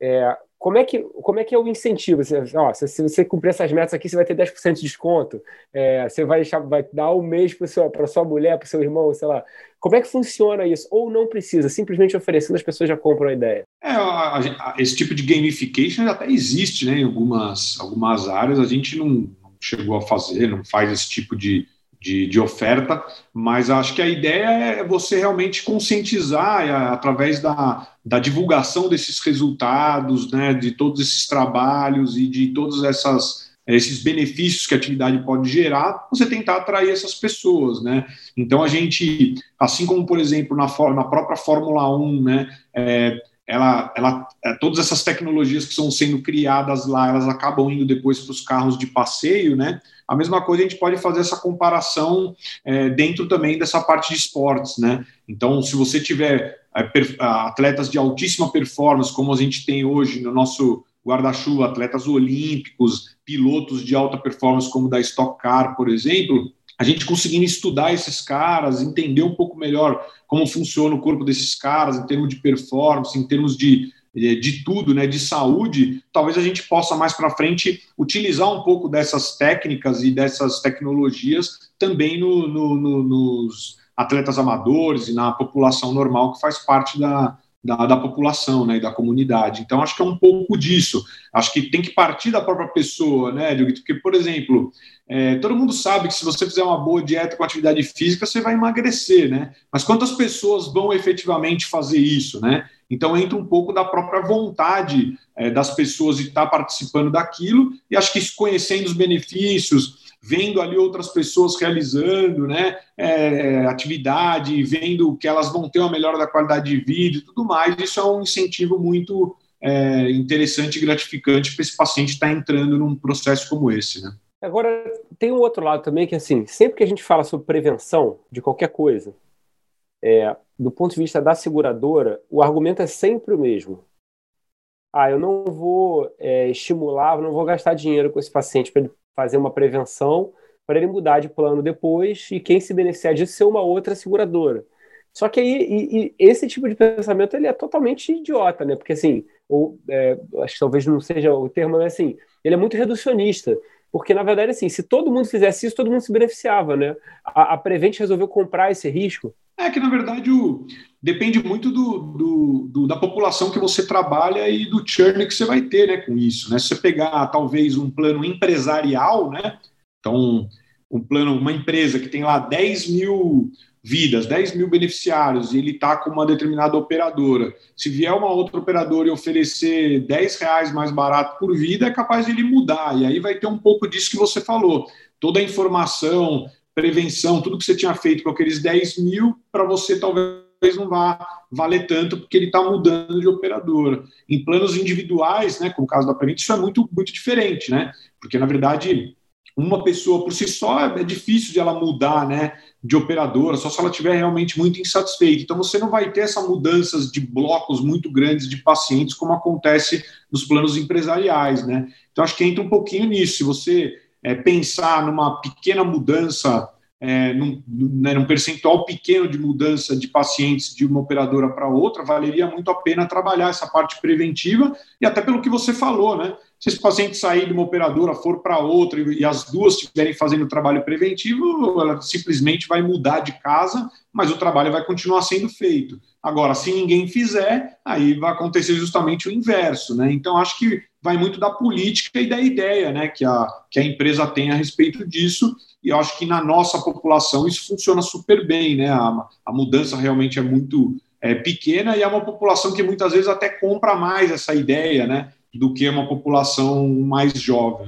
É, como é que, como é, que é o incentivo? Você, ó, se, se, você cumprir essas metas aqui, você vai ter 10% de desconto. É, você vai, deixar, vai dar um mês para sua mulher, para seu irmão, sei lá. Como é que funciona isso? Ou não precisa? Simplesmente oferecendo, as pessoas já compram a ideia. É, a, a, esse tipo de gamification até existe né, em algumas, algumas áreas. A gente não chegou a fazer, não faz esse tipo de, de, de, oferta, mas acho que a ideia é você realmente conscientizar é, através da, da divulgação desses resultados, né, de todos esses trabalhos e de todos essas, esses benefícios que a atividade pode gerar, você tentar atrair essas pessoas, né? Então a gente, assim como por exemplo na, na própria Fórmula 1, né, é, ela, ela, é, todas essas tecnologias que estão sendo criadas lá, elas acabam indo depois para os carros de passeio, né? A mesma coisa a gente pode fazer essa comparação é, dentro também dessa parte de esportes, né? Então, se você tiver é, atletas de altíssima performance, como a gente tem hoje no nosso guarda-chuva, atletas olímpicos, pilotos de alta performance, como da Stock Car, por exemplo, a gente conseguindo estudar esses caras, entender um pouco melhor como funciona o corpo desses caras, em termos de performance, em termos de, de tudo, né, de saúde, talvez a gente possa mais para frente utilizar um pouco dessas técnicas e dessas tecnologias também no, no, no, nos atletas amadores e na população normal que faz parte da, da, da população, né, e da comunidade. Então, acho que é um pouco disso. Acho que tem que partir da própria pessoa, né? Porque, por exemplo, é, todo mundo sabe que se você fizer uma boa dieta com atividade física, você vai emagrecer, né? Mas quantas pessoas vão efetivamente fazer isso, né? Então entra um pouco da própria vontade é, das pessoas de estar participando daquilo, e acho que conhecendo os benefícios, vendo ali outras pessoas realizando né, é, atividade, vendo que elas vão ter uma melhora da qualidade de vida e tudo mais, isso é um incentivo muito é, interessante e gratificante para esse paciente estar entrando num processo como esse. Né? Agora, tem um outro lado também que, assim, sempre que a gente fala sobre prevenção de qualquer coisa, é, do ponto de vista da seguradora, o argumento é sempre o mesmo. Ah, eu não vou é, estimular, não vou gastar dinheiro com esse paciente para ele fazer uma prevenção, para ele mudar de plano depois e quem se beneficiar disso ser uma outra seguradora. Só que aí e, e esse tipo de pensamento ele é totalmente idiota, né? Porque assim, ou, é, acho que talvez não seja o termo, mas assim, ele é muito reducionista. Porque, na verdade, assim, se todo mundo fizesse isso, todo mundo se beneficiava, né? A, a Prevent resolveu comprar esse risco é que, na verdade, o, depende muito do, do, do, da população que você trabalha e do churn que você vai ter né, com isso. Né? Se você pegar, talvez, um plano empresarial, né? então, um plano, uma empresa que tem lá 10 mil vidas, 10 mil beneficiários, e ele está com uma determinada operadora. Se vier uma outra operadora e oferecer 10 reais mais barato por vida, é capaz de ele mudar. E aí vai ter um pouco disso que você falou. Toda a informação, prevenção, tudo que você tinha feito com aqueles 10 mil, para você talvez não vá valer tanto, porque ele está mudando de operadora. Em planos individuais, né, como o caso da Prevent, isso é muito, muito diferente, né? Porque, na verdade, uma pessoa por si só é difícil de ela mudar, né, de operadora, só se ela estiver realmente muito insatisfeita. Então, você não vai ter essas mudanças de blocos muito grandes de pacientes, como acontece nos planos empresariais, né? Então, acho que entra um pouquinho nisso. Se você é, pensar numa pequena mudança, é, num, né, num, percentual pequeno de mudança de pacientes de uma operadora para outra, valeria muito a pena trabalhar essa parte preventiva e até pelo que você falou, né? Se esse paciente sair de uma operadora, for para outra e, as duas estiverem fazendo trabalho preventivo, ela simplesmente vai mudar de casa, mas o trabalho vai continuar sendo feito. Agora, se ninguém fizer, aí vai acontecer justamente o inverso, né? Então, acho que vai muito da política e da ideia né, que, a, que a empresa tem a respeito disso, e eu acho que na nossa população isso funciona super bem, né? A, a mudança realmente é muito é, pequena e é uma população que muitas vezes até compra mais essa ideia, né? Do que uma população mais jovem.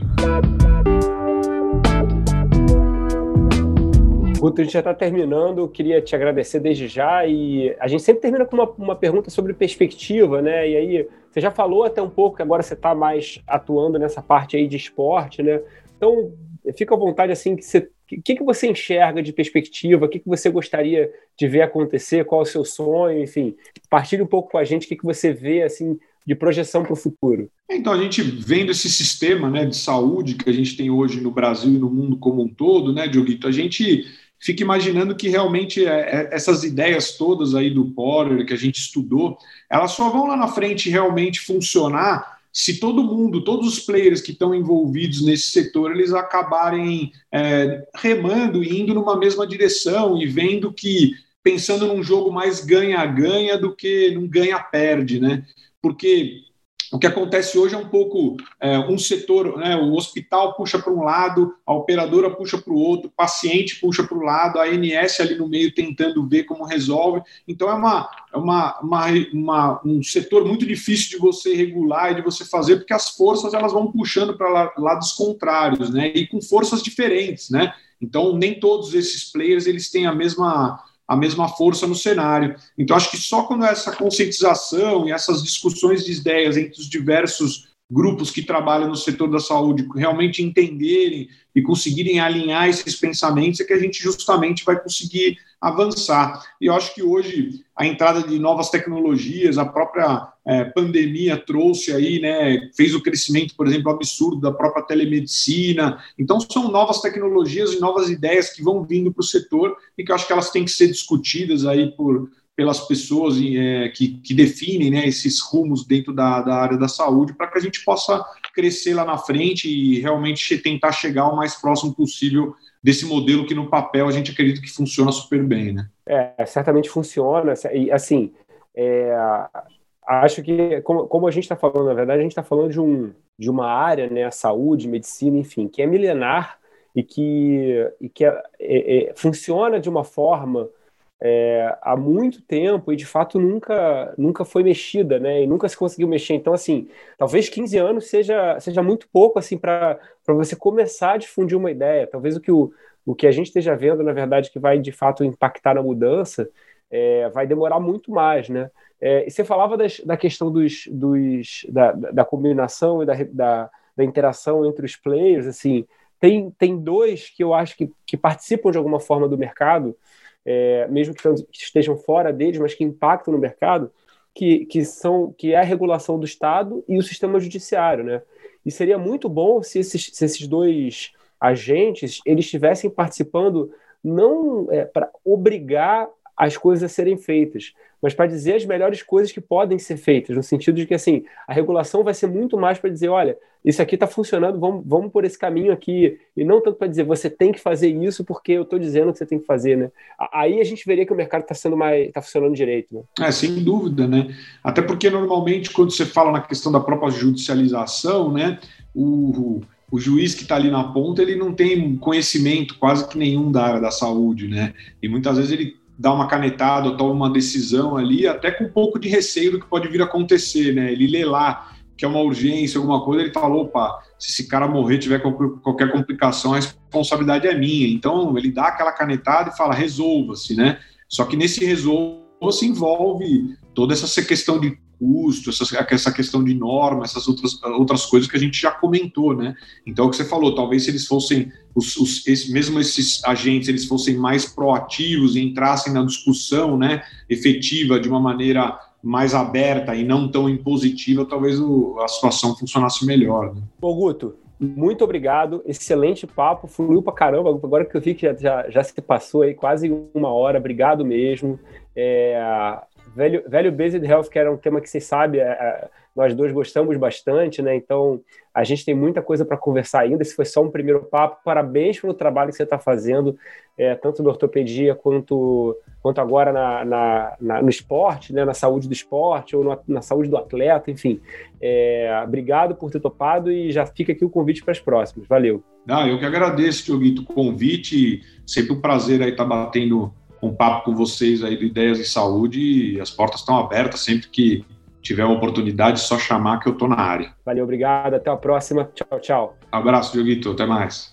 Guto, a gente já está terminando. Queria te agradecer desde já. E a gente sempre termina com uma, uma pergunta sobre perspectiva, né? E aí, você já falou até um pouco que agora você está mais atuando nessa parte aí de esporte, né? Então, fica à vontade, assim, que você o que, que você enxerga de perspectiva? O que, que você gostaria de ver acontecer? Qual é o seu sonho? Enfim, partilhe um pouco com a gente o que, que você vê assim de projeção para o futuro. Então, a gente vendo esse sistema né, de saúde que a gente tem hoje no Brasil e no mundo como um todo, né, Dioguito, a gente fica imaginando que realmente é, é, essas ideias todas aí do Potter que a gente estudou, elas só vão lá na frente realmente funcionar se todo mundo, todos os players que estão envolvidos nesse setor, eles acabarem é, remando e indo numa mesma direção e vendo que pensando num jogo mais ganha-ganha do que num ganha-perde, né? Porque o que acontece hoje é um pouco é, um setor, né, o hospital puxa para um lado, a operadora puxa para o outro, o paciente puxa para o lado, a ANS ali no meio tentando ver como resolve. Então é, uma, é uma, uma, uma, um setor muito difícil de você regular e de você fazer, porque as forças elas vão puxando para lados contrários, né, e com forças diferentes, né. Então nem todos esses players eles têm a mesma a mesma força no cenário. Então, acho que só quando essa conscientização e essas discussões de ideias entre os diversos grupos que trabalham no setor da saúde realmente entenderem e conseguirem alinhar esses pensamentos é que a gente justamente vai conseguir avançar. E eu acho que hoje a entrada de novas tecnologias, a própria é, pandemia trouxe aí, né, fez o crescimento, por exemplo, absurdo da própria telemedicina. Então, são novas tecnologias e novas ideias que vão vindo para o setor e que eu acho que elas têm que ser discutidas aí por, pelas pessoas é, que, que, definem né, esses rumos dentro da, da área da saúde para que a gente possa crescer lá na frente e realmente tentar chegar o mais próximo possível desse modelo que no papel a gente acredita que funciona super bem, né? É, certamente funciona. E assim, é, acho que, como, como a gente está falando, na verdade, a gente está falando de, um, de uma área, né, saúde, medicina, enfim, que é milenar e que, e que é, é, é funciona de uma forma é, há muito tempo e de fato nunca nunca foi mexida, né? E nunca se conseguiu mexer. Então, assim, talvez 15 anos seja, seja muito pouco assim para você começar a difundir uma ideia. Talvez o que, o, o que a gente esteja vendo, na verdade, que vai de fato impactar na mudança, é, vai demorar muito mais, né? É, e você falava das, da questão dos, dos, da, da combinação e da, da, da interação entre os players, assim, tem, tem dois que eu acho que, que participam de alguma forma do mercado, é, mesmo que, estejam fora deles, mas que impactam no mercado, que, que, são, que é a regulação do Estado e o sistema judiciário, né? E seria muito bom se esses, se esses dois agentes eles estivessem participando não é, para obrigar as coisas a serem feitas, mas para dizer as melhores coisas que podem ser feitas, no sentido de que assim a regulação vai ser muito mais para dizer, olha, isso aqui está funcionando, vamos, vamos por esse caminho aqui, e não tanto para dizer você tem que fazer isso porque eu estou dizendo que você tem que fazer, né? Aí a gente veria que o mercado está sendo mais, está funcionando direito, né? É, sem dúvida, né? Até porque normalmente quando você fala na questão da própria judicialização, né, o, o juiz que está ali na ponta, ele não tem conhecimento quase que nenhum da área da saúde, né? E muitas vezes ele dá uma canetada ou toma uma decisão ali, até com um pouco de receio do que pode vir a acontecer, né? Ele lê lá que é uma urgência, alguma coisa, ele fala, opa, se esse cara morrer, tiver qualquer complicação, a responsabilidade é minha. Então, ele dá aquela canetada e fala, resolva-se, né? Só que nesse resolva-se envolve toda essa questão de custo, essa, essa questão de norma, essas outras, outras coisas que a gente já comentou, né? Então, o que você falou, talvez se eles fossem, os, os esse, mesmo esses agentes, eles fossem mais proativos e entrassem na discussão, né, efetiva de uma maneira mais aberta e não tão impositiva, talvez o, a situação funcionasse melhor. Né? Ô, Guto, muito obrigado, excelente papo, fluiu pra caramba. Agora que eu vi que já, já, já se passou aí quase uma hora, obrigado mesmo. É, velho, velho Based Healthcare é um tema que vocês sabem, é, é, nós dois gostamos bastante, né? Então a gente tem muita coisa para conversar ainda. Esse foi só um primeiro papo. Parabéns pelo trabalho que você está fazendo, é, tanto na ortopedia quanto, quanto agora na, na, na, no esporte, né? na saúde do esporte ou na, na saúde do atleta, enfim. É, obrigado por ter topado e já fica aqui o convite para as próximas. Valeu. Ah, eu que agradeço, Dioguito, o convite. Sempre um prazer aí estar tá batendo um papo com vocês aí de ideias em saúde. As portas estão abertas sempre que tiver uma oportunidade, só chamar que eu estou na área. Valeu, obrigado. Até a próxima. Tchau, tchau. abraço, Dioguito. Até mais.